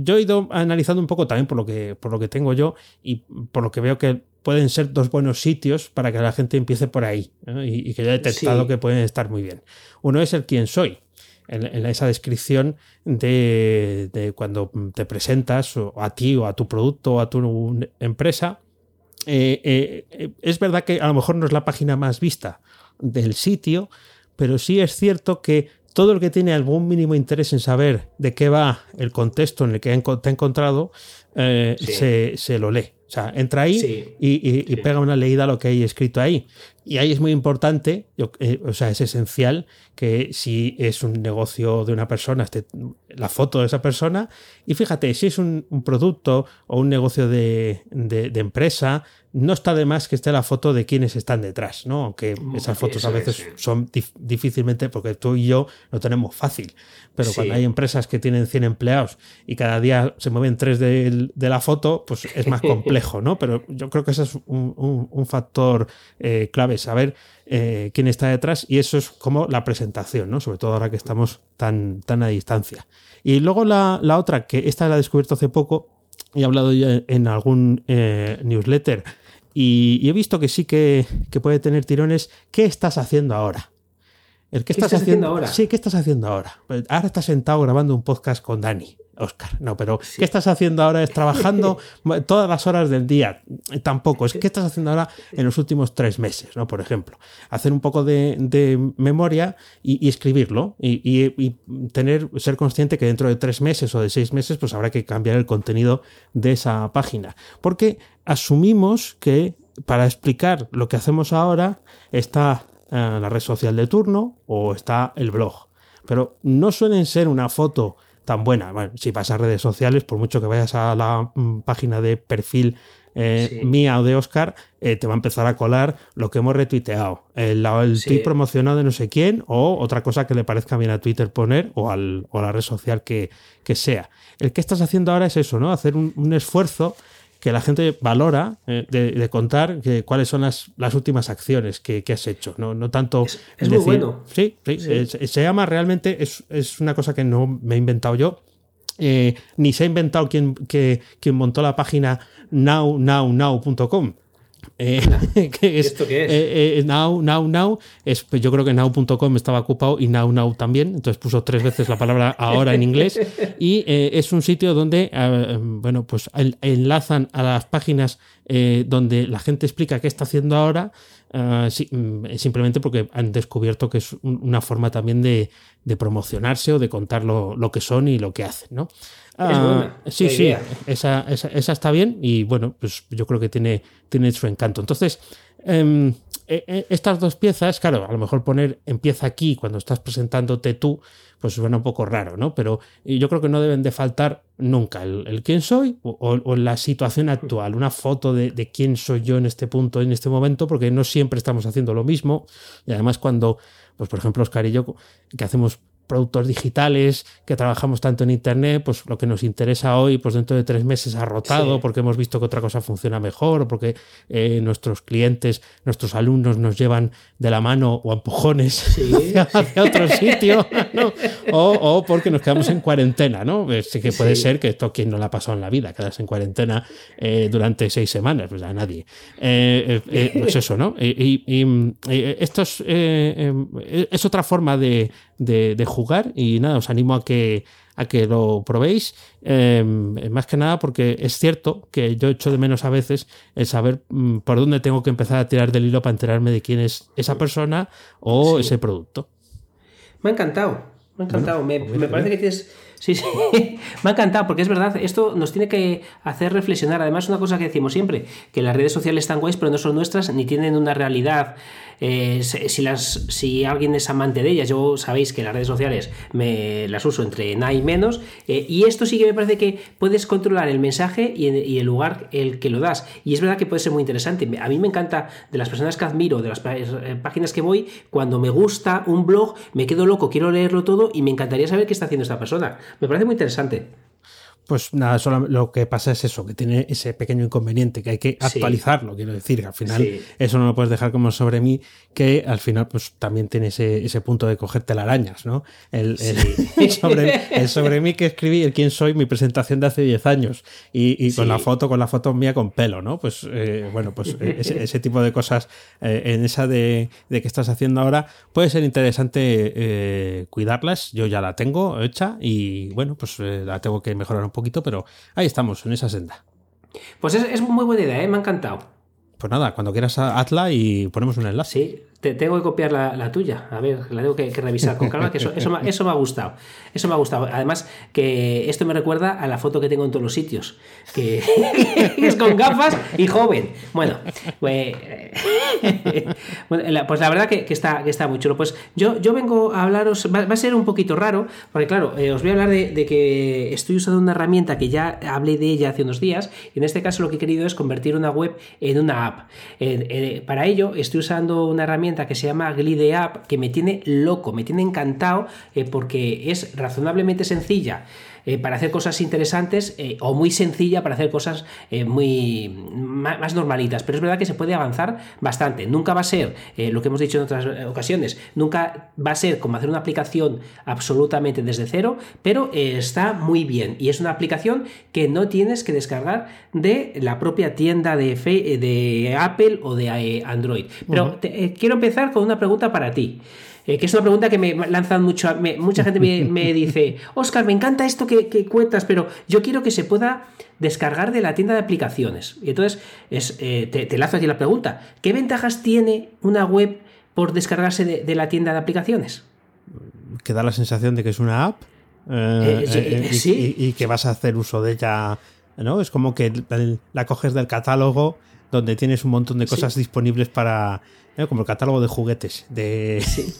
yo he ido analizando un poco también por lo que, por lo que tengo yo y por lo que veo que pueden ser dos buenos sitios para que la gente empiece por ahí y, que ya he detectado que pueden estar muy bien. Uno es el quién soy. En, esa descripción de, cuando te presentas o a ti o a tu producto o a tu empresa, eh, eh, es verdad que a lo mejor no es la página más vista del sitio, pero sí es cierto que todo el que tiene algún mínimo interés en saber de qué va el contexto en el que te ha encontrado, eh, se, lo lee. O sea, entra ahí y, pega una leída a lo que hay escrito ahí. Y ahí es muy importante, eh, o sea, es esencial que si es un negocio de una persona, esté la foto de esa persona. Y fíjate, si es un, producto o un negocio de, empresa, no está de más que esté la foto de quienes están detrás, ¿no? Aunque esas fotos a veces son difícilmente, porque tú y yo lo tenemos fácil. Pero cuando hay empresas que tienen 100 empleados y cada día se mueven tres de, la foto, pues es más complejo, ¿no? Pero yo creo que ese es un, factor eh, clave, saber eh, quién está detrás y eso es como la presentación, ¿no? Sobre todo ahora que estamos tan, tan a distancia. Y luego la, otra, que esta la he descubierto hace poco y he hablado ya en algún eh, newsletter y, y, he visto que sí que, que puede tener tirones. ¿Qué estás haciendo ahora? El ¿Qué estás, haciendo, ahora? Sí, ¿qué estás haciendo ahora? Pues ahora estás sentado grabando un podcast con Dani. Oscar, no, pero ¿qué estás haciendo ahora? ¿Es trabajando *laughs* todas las horas del día? Tampoco, es ¿qué estás haciendo ahora en los últimos tres meses? ¿no? Por ejemplo, hacer un poco de, memoria y, escribirlo y, tener, ser consciente que dentro de tres meses o de seis meses, pues habrá que cambiar el contenido de esa página. Porque asumimos que para explicar lo que hacemos ahora está la red social de turno o está el blog. Pero no suelen ser una foto tan buena. Bueno, si vas a redes sociales, por mucho que vayas a la mm, página de perfil eh, mía o de Oscar, eh, te va a empezar a colar lo que hemos retuiteado, el, el promocionado de no sé quién o otra cosa que le parezca bien a Twitter poner o, al, o a la red social que, que, sea. El que estás haciendo ahora es eso, ¿no? Hacer un, un esfuerzo que la gente valora eh, de, contar que, cuáles son las, las últimas acciones que, has hecho. No, no tanto. Es, muy bueno. Sí, Se, llama realmente, es, una cosa que no me he inventado yo. Eh, ni se ha inventado quien, que, quien montó la página nownow.now.com Eh, *laughs* ¿Esto qué es? Eh, eh, now, now, now. Es, pues yo creo que now.com estaba ocupado y now, now también. Entonces puso tres veces la palabra *laughs* ahora en inglés. Y es un sitio donde, bueno, pues enlazan a las páginas donde la gente explica qué está haciendo ahora. Mm, simplemente porque han descubierto que es una forma también de, promocionarse o de contar lo, lo, que son y lo que hacen, ¿no? Ah, sí, sí, esa, esa, está bien y bueno, pues yo creo que tiene, tiene su encanto. Entonces, em, e, e, estas dos piezas, claro, a lo mejor poner empieza aquí cuando estás presentándote tú, pues suena un poco raro, ¿no? Pero yo creo que no deben de faltar nunca el, quién soy o, la situación actual, una foto de, de, quién soy yo en este punto, en este momento, porque no siempre estamos haciendo lo mismo. Y además cuando, pues por ejemplo, Oscar y yo, que hacemos productos digitales, que trabajamos tanto en Internet, pues lo que nos interesa hoy, pues dentro de tres meses ha rotado porque hemos visto que otra cosa funciona mejor, o porque eh, nuestros clientes, nuestros alumnos nos llevan de la mano o empujones *laughs* hacia, otro sitio, o, porque nos quedamos en cuarentena, ¿no? Sí que puede ser que esto quien no la ha pasado en la vida, quedarse en cuarentena eh, durante seis semanas, pues a nadie. Eh, pues eso, ¿no? Y, esto es, es otra forma de, de, de jugar y nada, os animo a que, a que lo probéis. Em, más que nada porque es cierto que yo echo de menos a veces el saber mm, por dónde tengo que empezar a tirar del hilo para enterarme de quién es esa persona o ese producto. Me ha encantado, me ha encantado. me, me parece que tienes Sí, sí, *laughs* me ha encantado, porque es verdad, esto nos tiene que hacer reflexionar. Además, una cosa que decimos siempre, que las redes sociales están guays, pero no son nuestras, ni tienen una realidad. Eh, si, las, si alguien es amante de ellas, yo sabéis que las redes sociales me las uso entre nada y menos, eh, y esto sí que me parece que puedes controlar el mensaje y, el lugar el que lo das. Y es verdad que puede ser muy interesante. A mí me encanta, de las personas que admiro, de las eh, páginas que voy, cuando me gusta un blog, me quedo loco, quiero leerlo todo y me encantaría saber qué está haciendo esta persona. Me parece muy interesante. Pues nada, solo lo que pasa es eso, que tiene ese pequeño inconveniente, que hay que actualizarlo, quiero decir, que al final eso no lo puedes dejar como sobre mí, que al final pues también tiene ese, ese punto de cogerte las arañas, ¿no? El, *laughs* sobre, sobre, mí que escribí, el quién soy, mi presentación de hace 10 años, y, con la foto, con la foto mía con pelo, ¿no? Pues eh, bueno, pues eh, *laughs* ese, tipo de cosas eh, en esa de, de, que estás haciendo ahora, puede ser interesante cuidarlas, yo ya la tengo hecha y bueno, pues la tengo que mejorar un poquito, pero ahí estamos, en esa senda. Pues es, es muy buena idea, ¿eh? me ha encantado. Pues nada, cuando quieras hazla y ponemos un enlace. Sí, tengo que copiar la, tuya. A ver, la tengo que, revisar con calma, que eso, eso, me, eso, me, ha gustado. Eso me ha gustado. Además, que esto me recuerda a la foto que tengo en todos los sitios, que *laughs* es con gafas y joven. Bueno, pues, *laughs* pues la verdad que, está, que está muy chulo. Pues yo, yo vengo a hablaros, va, a ser un poquito raro, porque claro, eh, os voy a hablar de, que estoy usando una herramienta que ya hablé de ella hace unos días, y en este caso lo que he querido es convertir una web en una app. Eh, para ello estoy usando una herramienta que se llama Glide App que me tiene loco, me tiene encantado eh, porque es razonablemente sencilla. Eh, para hacer cosas interesantes eh, o muy sencilla para hacer cosas muy más, normalitas. Pero es verdad que se puede avanzar bastante. Nunca va a ser lo que hemos dicho en otras ocasiones, nunca va a ser como hacer una aplicación absolutamente desde cero, pero está muy bien y es una aplicación que no tienes que descargar de la propia tienda de, de Apple o de Android. Pero quiero empezar con una pregunta para ti. Eh, que es una pregunta que me lanzan mucho. mucha gente me, *laughs* dice, Oscar, me encanta esto que, cuentas, pero yo quiero que se pueda descargar de la tienda de aplicaciones. Y entonces es, eh, te, te, lanzo aquí la pregunta: ¿qué ventajas tiene una web por descargarse de, la tienda de aplicaciones? Que da la sensación de que es una app. Eh, y, que vas a hacer uso de ella. ¿no? Es como que la coges del catálogo donde tienes un montón de cosas disponibles para. Como el catálogo de juguetes de sí.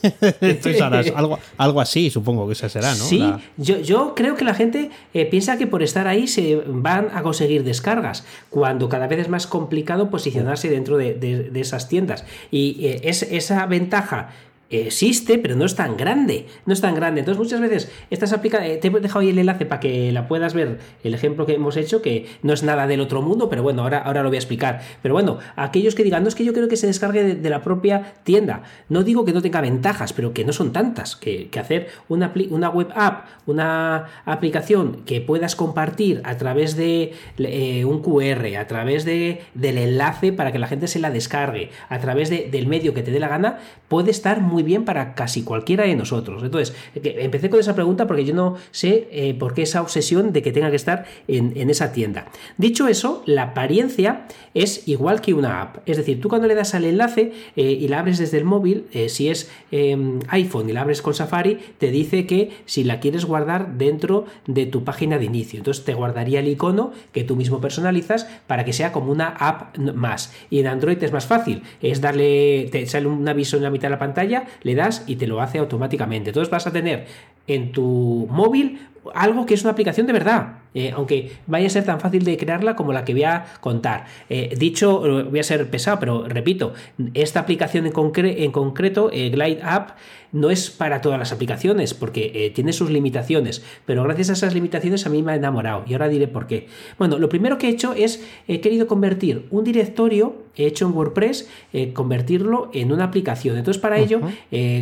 *laughs* algo, algo así supongo que esa será, ¿no? Sí, yo, yo, creo que la gente eh, piensa que por estar ahí se van a conseguir descargas, cuando cada vez es más complicado posicionarse dentro de, esas tiendas. Y eh, es, esa ventaja existe, pero no es tan grande. No es tan grande. Entonces, muchas veces estas aplicaciones. Eh, te he dejado ahí el enlace para que la puedas ver, el ejemplo que hemos hecho, que no es nada del otro mundo, pero bueno, ahora, ahora lo voy a explicar. Pero bueno, aquellos que digan, no es que yo creo que se descargue de, la propia tienda. No digo que no tenga ventajas, pero que no son tantas. Que, hacer una, una, web app, una aplicación que puedas compartir a través de eh, un QR, a través de, del enlace para que la gente se la descargue, a través del medio que te dé la gana, puede estar muy bien para casi cualquiera de nosotros. Entonces, empecé con esa pregunta porque yo no sé eh, por qué esa obsesión de que tenga que estar en, esa tienda. Dicho eso, la apariencia es igual que una app. Es decir, tú cuando le das al enlace eh, y la abres desde el móvil, eh, si es em, iPhone y la abres con Safari, te dice que si la quieres guardar dentro de tu página de inicio. Entonces te guardaría el icono que tú mismo personalizas para que sea como una app más. Y en Android es más fácil. Es darle, te sale un aviso en la mitad de la pantalla, le das y te lo hace automáticamente. Entonces vas a tener en tu móvil algo que es una aplicación de verdad. Eh, aunque vaya a ser tan fácil de crearla como la que voy a contar. Eh, dicho, eh, voy a ser pesado, pero repito, esta aplicación en, en concreto, Glide App, no es para todas las aplicaciones, porque tiene sus limitaciones, pero gracias a esas limitaciones a mí me ha enamorado y ahora diré por qué. Bueno, lo primero que he hecho es, he querido convertir un directorio hecho en WordPress, convertirlo en una aplicación. Entonces, para ello,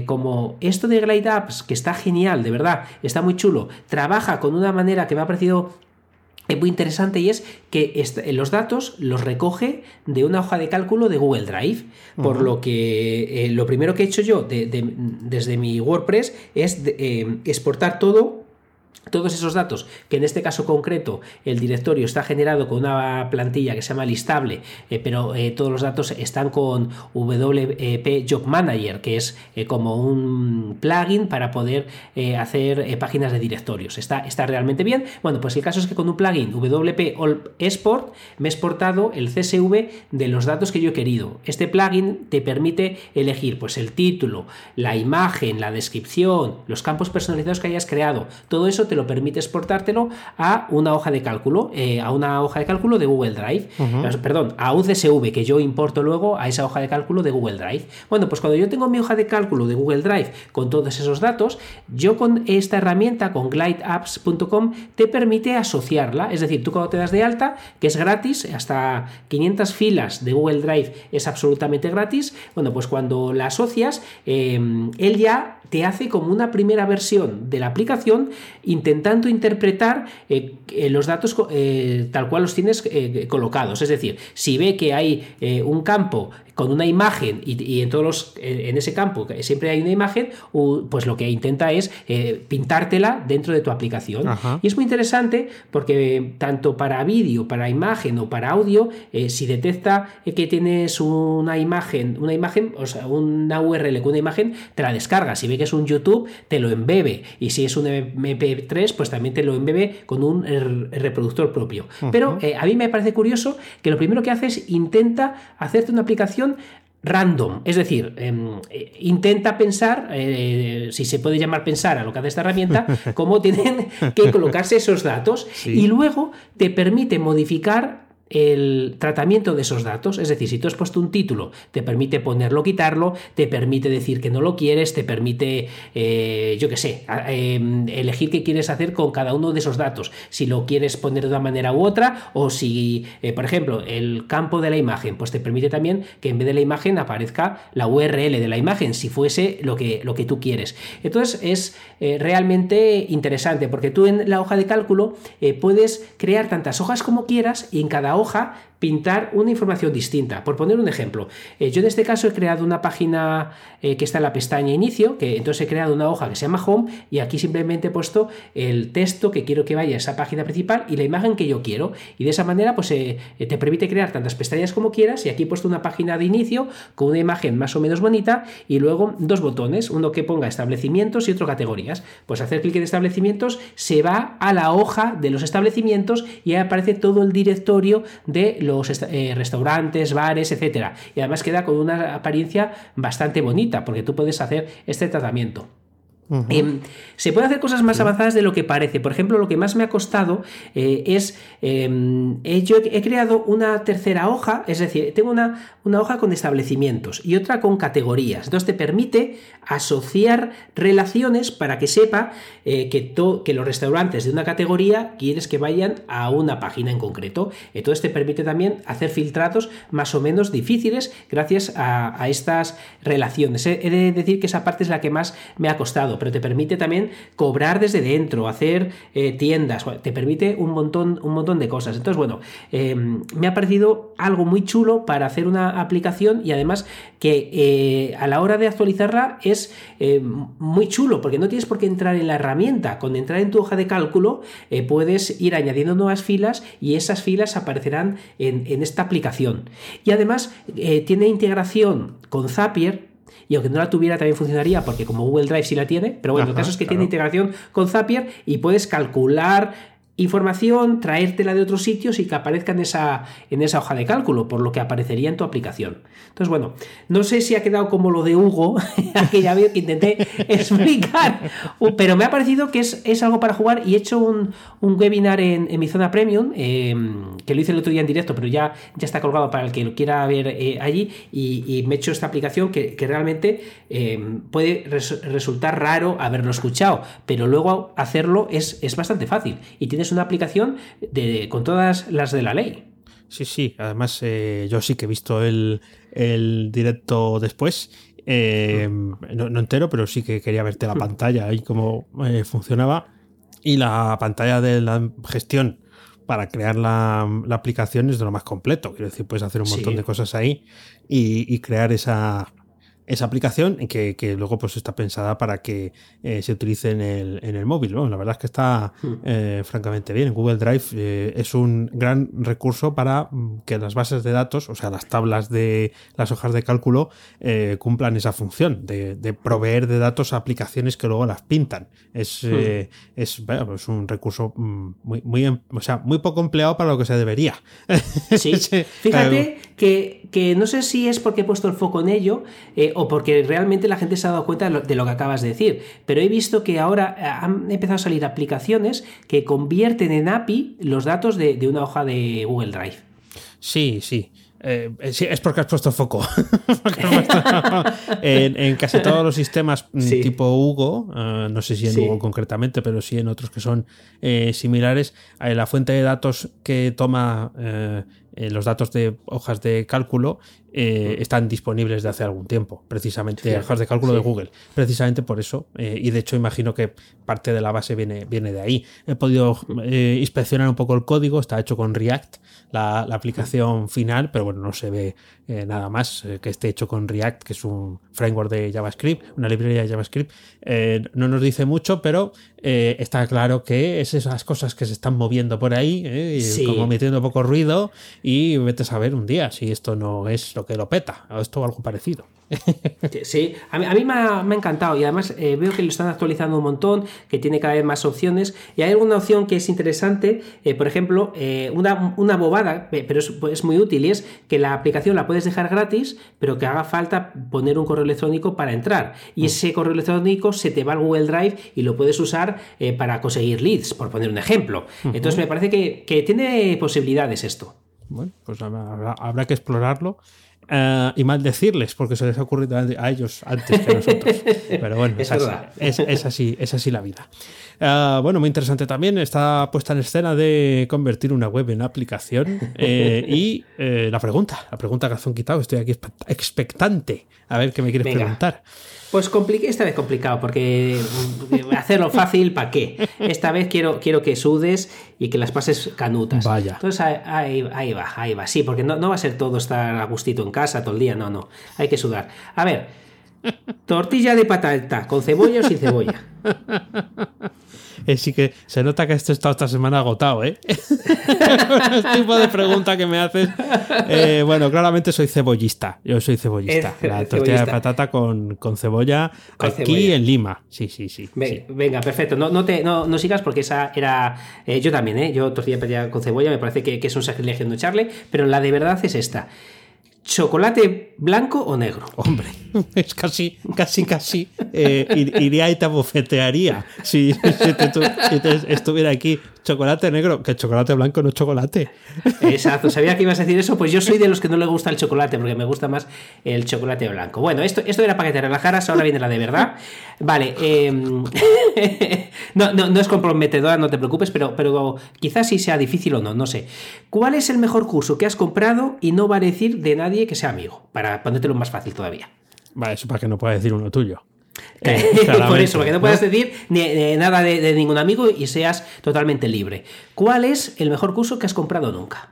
como esto de Glide Apps, que está genial, de verdad, está muy chulo, trabaja con una manera que me ha parecido es muy interesante y es que los datos los recoge de una hoja de cálculo de Google Drive. Por lo que eh, lo primero que he hecho yo desde mi WordPress es eh, exportar todo todos esos datos, que en este caso concreto el directorio está generado con una plantilla que se llama listable, eh, pero eh, todos los datos están con WP Job Manager, que es eh, como un plugin para poder hacer páginas de directorios. Está, está realmente bien. Bueno, pues el caso es que con un plugin WP Export me he exportado el CSV de los datos que yo he querido. Este plugin te permite elegir pues el título, la imagen, la descripción, los campos personalizados que hayas creado. Todo eso te lo permite exportártelo a una hoja de cálculo, eh, a una hoja de cálculo de Google Drive, perdón, a un CSV que yo importo luego a esa hoja de cálculo de Google Drive. Bueno, pues cuando yo tengo mi hoja de cálculo de Google Drive con todos esos datos, yo con esta herramienta, con glideapps.com, te permite asociarla. Es decir, tú cuando te das de alta, que es gratis, hasta 500 filas de Google Drive es absolutamente gratis, bueno, pues cuando la asocias, eh, él ya te hace como una primera versión de la aplicación intentando interpretar eh, eh, los datos eh, tal cual los tienes colocados. Es decir, si ve que hay un campo con una imagen y, en todos los en ese campo siempre hay una imagen, pues lo que intenta es pintártela dentro de tu aplicación. Y es muy interesante porque tanto para vídeo, para imagen o para audio, si detecta que tienes una imagen, una imagen, o sea, una URL con una imagen, te la descarga. Si ve que es un YouTube, te lo embebe. Y si es un MP3, pues también te lo embebe con un reproductor propio. Pero eh, a mí me parece curioso que lo primero que hace es intenta hacerte una aplicación random, es decir, em, eh, intenta pensar, eh, si se puede llamar pensar a lo que hace esta herramienta, *laughs* cómo tienen que colocarse esos datos y luego te permite modificar el tratamiento de esos datos, es decir, si tú has puesto un título, te permite ponerlo quitarlo, te permite decir que no lo quieres, te permite, eh, yo qué sé, em, elegir qué quieres hacer con cada uno de esos datos, si lo quieres poner de una manera u otra, o si, eh, por ejemplo, el campo de la imagen, pues te permite también que en vez de la imagen aparezca la URL de la imagen, si fuese lo que, lo que tú quieres. Entonces es eh, realmente interesante, porque tú en la hoja de cálculo puedes crear tantas hojas como quieras y en cada hoja hoja pintar una información distinta. Por poner un ejemplo, eh, yo en este caso he creado una página eh, que está en la pestaña inicio, que entonces he creado una hoja que se llama home y aquí simplemente he puesto el texto que quiero que vaya a esa página principal y la imagen que yo quiero. Y de esa manera pues eh, te permite crear tantas pestañas como quieras y aquí he puesto una página de inicio con una imagen más o menos bonita y luego dos botones, uno que ponga establecimientos y otro categorías. Pues hacer clic en establecimientos se va a la hoja de los establecimientos y ahí aparece todo el directorio de los eh, restaurantes, bares, etcétera. Y además queda con una apariencia bastante bonita, porque tú puedes hacer este tratamiento. Em, se pueden hacer cosas más avanzadas de lo que parece. Por ejemplo, lo que más me ha costado eh, es, em, yo he creado una tercera hoja, es decir, tengo una, una, hoja con establecimientos y otra con categorías. Entonces te permite asociar relaciones para que sepa eh, que, que, los restaurantes de una categoría quieres que vayan a una página en concreto. Entonces te permite también hacer filtrados más o menos difíciles gracias a, a estas relaciones. He de decir que esa parte es la que más me ha costado pero te permite también cobrar desde dentro, hacer eh, tiendas, te permite un montón, un montón de cosas. Entonces, bueno, em, me ha parecido algo muy chulo para hacer una aplicación y además que eh, a la hora de actualizarla es eh, muy chulo, porque no tienes por qué entrar en la herramienta. Con entrar en tu hoja de cálculo puedes ir añadiendo nuevas filas y esas filas aparecerán en, en esta aplicación. Y además tiene integración con Zapier, y aunque no la tuviera también funcionaría porque como Google Drive sí la tiene, pero bueno, el caso es que tiene integración con Zapier y puedes calcular información, traértela de otros sitios y que aparezca en esa, en esa hoja de cálculo, por lo que aparecería en tu aplicación. Entonces, bueno, no sé si ha quedado como lo de Hugo, *laughs* aquella vez que intenté *laughs* explicar, pero me ha parecido que es, algo para jugar y he hecho un, webinar en, mi zona premium, em, que lo hice el otro día en directo, pero ya, ya está colgado para el que lo quiera ver eh, allí, y, me he hecho esta aplicación que, realmente em, puede resultar raro haberlo escuchado, pero luego hacerlo es, es bastante fácil y tiene es una aplicación de, con todas las de la ley. Sí, sí, además eh, yo sí que he visto el, directo después. Eh, no, entero, pero sí que quería verte la pantalla y cómo eh, funcionaba. Y la pantalla de la gestión para crear la, aplicación es de lo más completo. Quiero decir, puedes hacer un montón de cosas ahí y crear esa, esa aplicación que, que, luego pues está pensada para que eh, se utilice en el, en el móvil. La verdad es que está hmm. eh, francamente bien. Google Drive eh, es un gran recurso para mm, que las bases de datos, o sea, las tablas de las hojas de cálculo, cumplan esa función de, de, proveer de datos a aplicaciones que luego las pintan. Es, hmm. es, pues un recurso mm, muy, muy, o sea, muy poco empleado para lo que se debería. *laughs* Sí, fíjate que, que, no sé si es porque he puesto el foco en ello o porque realmente la gente se ha dado cuenta de lo, que acabas de decir. Pero he visto que ahora eh, han empezado a salir aplicaciones que convierten en API los datos de, una hoja de Google Drive. Sí, sí. Eh, es porque has puesto foco. *laughs* *laughs* en, casi todos los sistemas mm, tipo Hugo, eh, no sé si en Hugo concretamente, pero sí en otros que son similares, la fuente de datos que toma los datos de hojas de cálculo eh, están disponibles de hace algún tiempo, precisamente, hojas de cálculo de Google. Precisamente por eso, eh, y de hecho imagino que parte de la base viene, viene de ahí. He podido eh, inspeccionar un poco el código, está hecho con React, la, aplicación final, pero bueno, no se ve nada más que esté hecho con React, que es un framework de JavaScript, una librería de JavaScript. no nos dice mucho, pero está claro que es esas cosas que se están moviendo por ahí, como metiendo poco ruido, y vete a saber un día si esto no es lo que lo peta, esto o algo parecido. *laughs* Sí, a mí, me, ha, encantado y además eh, veo que lo están actualizando un montón, que tiene cada vez más opciones y hay alguna opción que es interesante, eh, por ejemplo, eh, una, una, bobada, pero es, muy útil y es que la aplicación la puedes dejar gratis, pero que haga falta poner un correo electrónico para entrar y mm. ese correo electrónico se te va al Google Drive y lo puedes usar para conseguir leads, por poner un ejemplo. Entonces me parece que, que tiene posibilidades esto. Bueno, pues habrá que explorarlo Uh, y maldecirles porque se les ha ocurrido a ellos antes que a nosotros. *laughs* Pero bueno, es, así, es, así, es así la vida. Uh, bueno, muy interesante también esta puesta en escena de convertir una web en aplicación. Eh, y eh, la pregunta, la pregunta que has quitado, estoy aquí expectante a ver qué me quieres preguntar. Pues esta vez complicado, porque mm, hacerlo fácil, ¿para qué? Esta vez quiero, quiero que sudes y que las pases canutas. Vaya. Entonces ahí, va, ahí va. Sí, porque no, no va a ser todo estar a gustito en casa todo el día, no, no. Hay que sudar. A ver, tortilla de patata, ¿con cebolla o sin cebolla? *laughs* Eh, sí que se nota que esto está esta semana agotado, ¿eh? *laughs* el tipo de pregunta que me haces. Eh, bueno, claramente soy cebollista. Yo soy cebollista. la tortilla de patata con, cebolla aquí en Lima. Sí, sí, sí. Venga, perfecto. No, no, te, no, sigas porque esa era. Eh, yo también, ¿eh? Yo tortilla de patata con cebolla me parece que, que es un sacrilegio no echarle, pero la de verdad es esta. ¿Chocolate blanco o negro? Hombre, *laughs* es casi, casi, casi eh, iría y te abofetearía si, estuviera aquí chocolate negro, que chocolate blanco no es chocolate. Exacto, sabía que ibas a decir eso, pues yo soy de los que no le gusta el chocolate, porque me gusta más el chocolate blanco. Bueno, esto, esto era para que te relajaras, ahora viene la de verdad. Vale, em, *laughs* no, no, es comprometedora, no te preocupes, pero, pero quizás sí sea difícil o no, no sé. ¿Cuál es el mejor curso que has comprado y no va a decir de nadie que sea amigo? Para ponértelo más fácil todavía. Vale, eso para que no pueda decir uno tuyo. Eh, *laughs* Por eso, para que no puedas decir nada de, ningún amigo y seas totalmente libre. ¿Cuál es el mejor curso que has comprado nunca?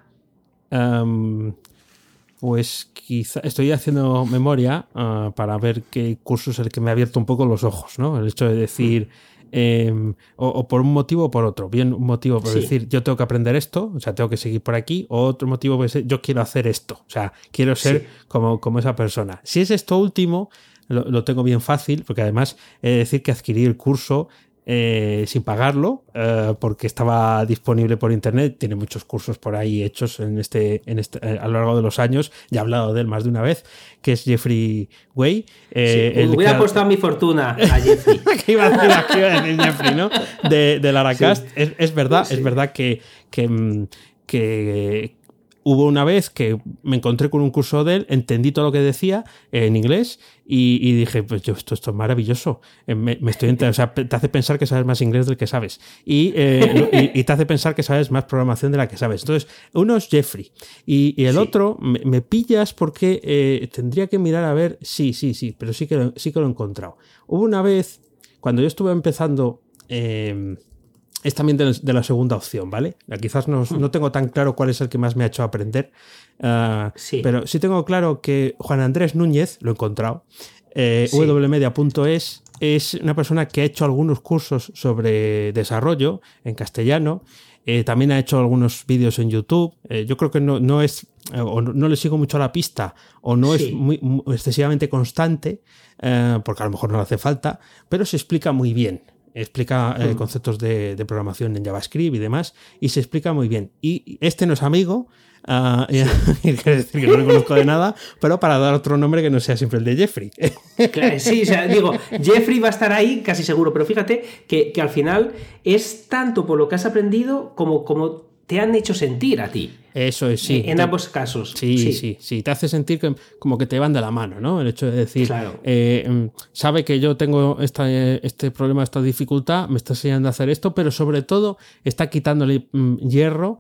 pues quizá estoy haciendo memoria ah, para ver qué curso es el que me ha abierto un poco los ojos, ¿no? El hecho de decir, em, o, por un motivo o por otro. Bien, un motivo por decir, yo tengo que aprender esto, o sea, tengo que seguir por aquí, o otro motivo puede ser, yo quiero hacer esto, o sea, quiero ser como, como esa persona. Si es esto último, lo, tengo bien fácil, porque además he de decir que adquirí el curso eh, sin pagarlo, eh, porque estaba disponible por internet. Tiene muchos cursos por ahí hechos en este, en este, eh, a lo largo de los años. Ya he hablado de él más de una vez, que es Jeffrey Way. hubiera apostado mi fortuna a Jeffrey. *laughs* que iba a decir, Jeffrey, ¿no? De, de Lara Cast. Es, verdad, es verdad que, que, mm, que hubo una vez que me encontré con un curso de él, entendí todo lo que decía en inglés y, dije, pues yo, esto, esto es maravilloso. Eh, me, estoy o sea, te hace pensar que sabes más inglés del que sabes. Eh, y, te hace pensar que sabes más programación de la que sabes. Entonces, uno es Jeffrey y, el otro me, pillas porque eh, tendría que mirar a ver, sí, sí, sí, pero sí que lo, sí que lo he encontrado. Hubo una vez, cuando yo estuve empezando es también de, la segunda opción, ¿vale? Quizás no, tengo tan claro cuál es el que más me ha hecho aprender, ah, pero sí tengo claro que Juan Andrés Núñez, lo he encontrado, eh, wmedia.es, es una persona que ha hecho algunos cursos sobre desarrollo en castellano, eh, también ha hecho algunos vídeos en YouTube, eh, yo creo que no, no es, o no, le sigo mucho a la pista, o no es muy, excesivamente constante, porque a lo mejor no le hace falta, pero se explica muy bien explica eh, conceptos de, programación en JavaScript y demás, y se explica muy bien. Y este no es amigo, *laughs* uh, quiere decir que no le conozco de nada, pero para dar otro nombre que no sea siempre el de Jeffrey. *laughs* sí, o sea, digo, Jeffrey va a estar ahí casi seguro, pero fíjate que, que, al final es tanto por lo que has aprendido como, como te han hecho sentir a ti. Eso es, sí. En ambos casos. Sí, sí, sí, Te hace sentir que, como que te van de la mano, ¿no? El hecho de decir, eh, mm, sabe que yo tengo esta, este problema, esta dificultad, me está enseñando a hacer esto, pero sobre todo está quitándole mm, hierro.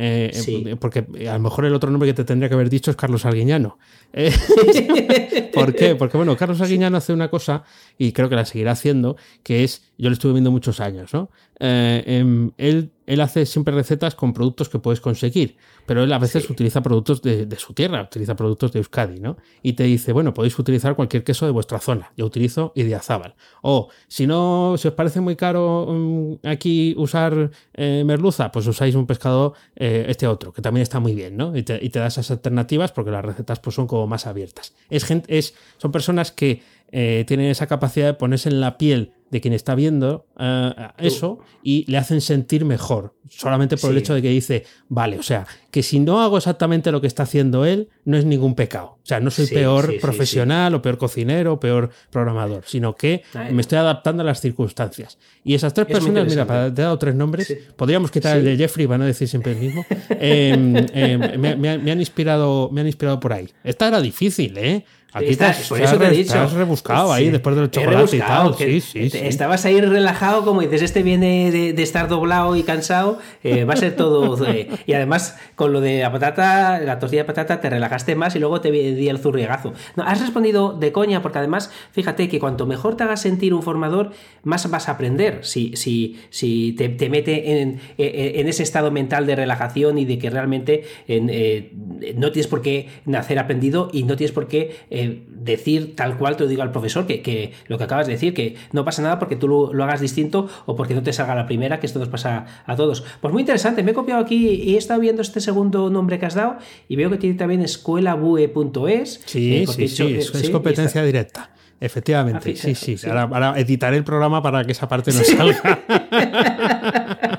Eh, eh, porque a lo mejor el otro nombre que te tendría que haber dicho es Carlos Arguiñano. *laughs* ¿Por qué? Porque bueno, Carlos Arguiñano hace una cosa, y creo que la seguirá haciendo, que es, yo lo estuve viendo muchos años, ¿no? Em, él él hace siempre recetas con productos que puedes conseguir, pero él a veces utiliza productos de, su tierra, utiliza productos de Euskadi, ¿no? Y te dice, bueno, podéis utilizar cualquier queso de vuestra zona. Yo utilizo Idiazábal. O si no, si os parece muy caro mm, aquí usar eh, merluza, pues usáis un pescado, eh, este otro, que también está muy bien, ¿no? Y te, y te da esas alternativas porque las recetas pues, son como más abiertas. Es gente, es, son personas que eh, tienen esa capacidad de ponerse en la piel de quien está viendo eh, eso y le hacen sentir mejor, solamente por el hecho de que dice, vale, o sea, que si no hago exactamente lo que está haciendo él, no es ningún pecado. O sea, no soy peor profesional o peor cocinero o peor programador, sino que me estoy adaptando a las circunstancias. Y esas tres personas, mira, te he dado tres nombres, podríamos quitar el de Jeffrey, van a decir siempre el mismo, *laughs* em, em, me, han inspirado, me han inspirado por ahí. Esta era difícil, ¿eh? Aquí te, por eso te he dicho. has rebuscado ahí después del chocolate y tal. Sí, sí, Estabas ahí relajado, como dices, este viene de, estar doblado y cansado, eh, va a ser todo. *laughs* y además, con lo de la patata, la tortilla de patata, te relajaste más y luego te di el zurriegazo. No, has respondido de coña, porque además, fíjate que cuanto mejor te hagas sentir un formador, más vas a aprender. Si, si, si te, mete en, en, ese estado mental de relajación y de que realmente eh, no tienes por qué nacer aprendido y no tienes por qué eh, decir tal cual te lo digo al profesor, que, lo que acabas de decir, que no pasa nada porque tú lo, hagas distinto o porque no te salga la primera, que esto nos pasa a todos. Pues muy interesante, me he copiado aquí y he estado viendo este segundo nombre que has dado y veo que tiene también escuelabue.es. Sí, eh, sí, sí, es, competencia directa. Efectivamente, sí, sí. Ahora, editaré el programa para que esa parte no salga. *laughs*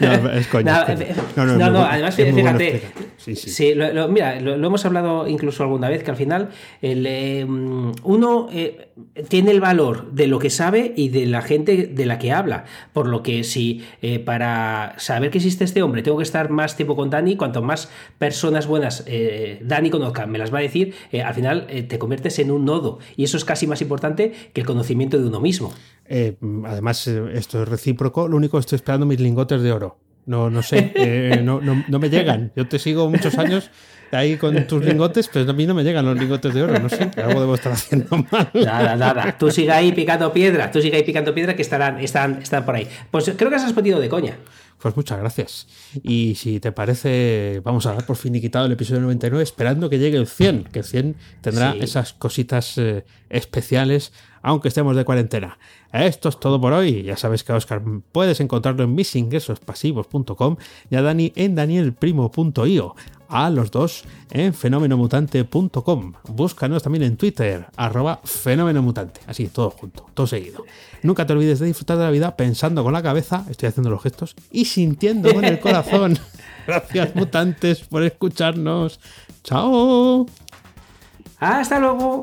no, es coña. No, no, además, fíjate, Sí, sí. Sí, mira, lo, hemos hablado incluso alguna vez, que al final eh, uno eh, tiene el valor de lo que sabe y de la gente de la que habla. Por lo que si eh, para saber que existe este hombre tengo que estar más tiempo con Dani, cuanto más personas buenas Dani conozca, me las va a decir, al final te conviertes en un nodo. Y eso es casi más importante que el conocimiento de uno mismo. además, esto es recíproco. Lo único que estoy esperando mis lingotes de oro. No, no sé, eh, no, no, no, me llegan. Yo te sigo muchos años ahí con tus lingotes, pero a mí no me llegan los lingotes de oro. No sé, algo debo estar haciendo mal. Nada, nada. Tú sigue ahí picando piedra, tú sigue ahí picando piedra que estarán, están, están por ahí. Pues creo que has respondido de coña. Pues muchas gracias. Y si te parece, vamos a dar por fin y quitado el episodio 99, esperando que llegue el 100, que el 100 tendrá esas cositas eh, especiales, aunque estemos de cuarentena. Esto es todo por hoy. Ya sabes que a Oscar puedes encontrarlo en misingresospasivos.com y a Dani en danielprimo.io a los dos en fenomenomutante.com. Búscanos también en Twitter, arroba fenomenomutante. Así, todo junto, todo seguido. Nunca te olvides de disfrutar de la vida pensando con la cabeza, estoy haciendo los gestos, y sintiendo con el corazón. *laughs* Gracias, mutantes, por escucharnos. Chao. Hasta luego.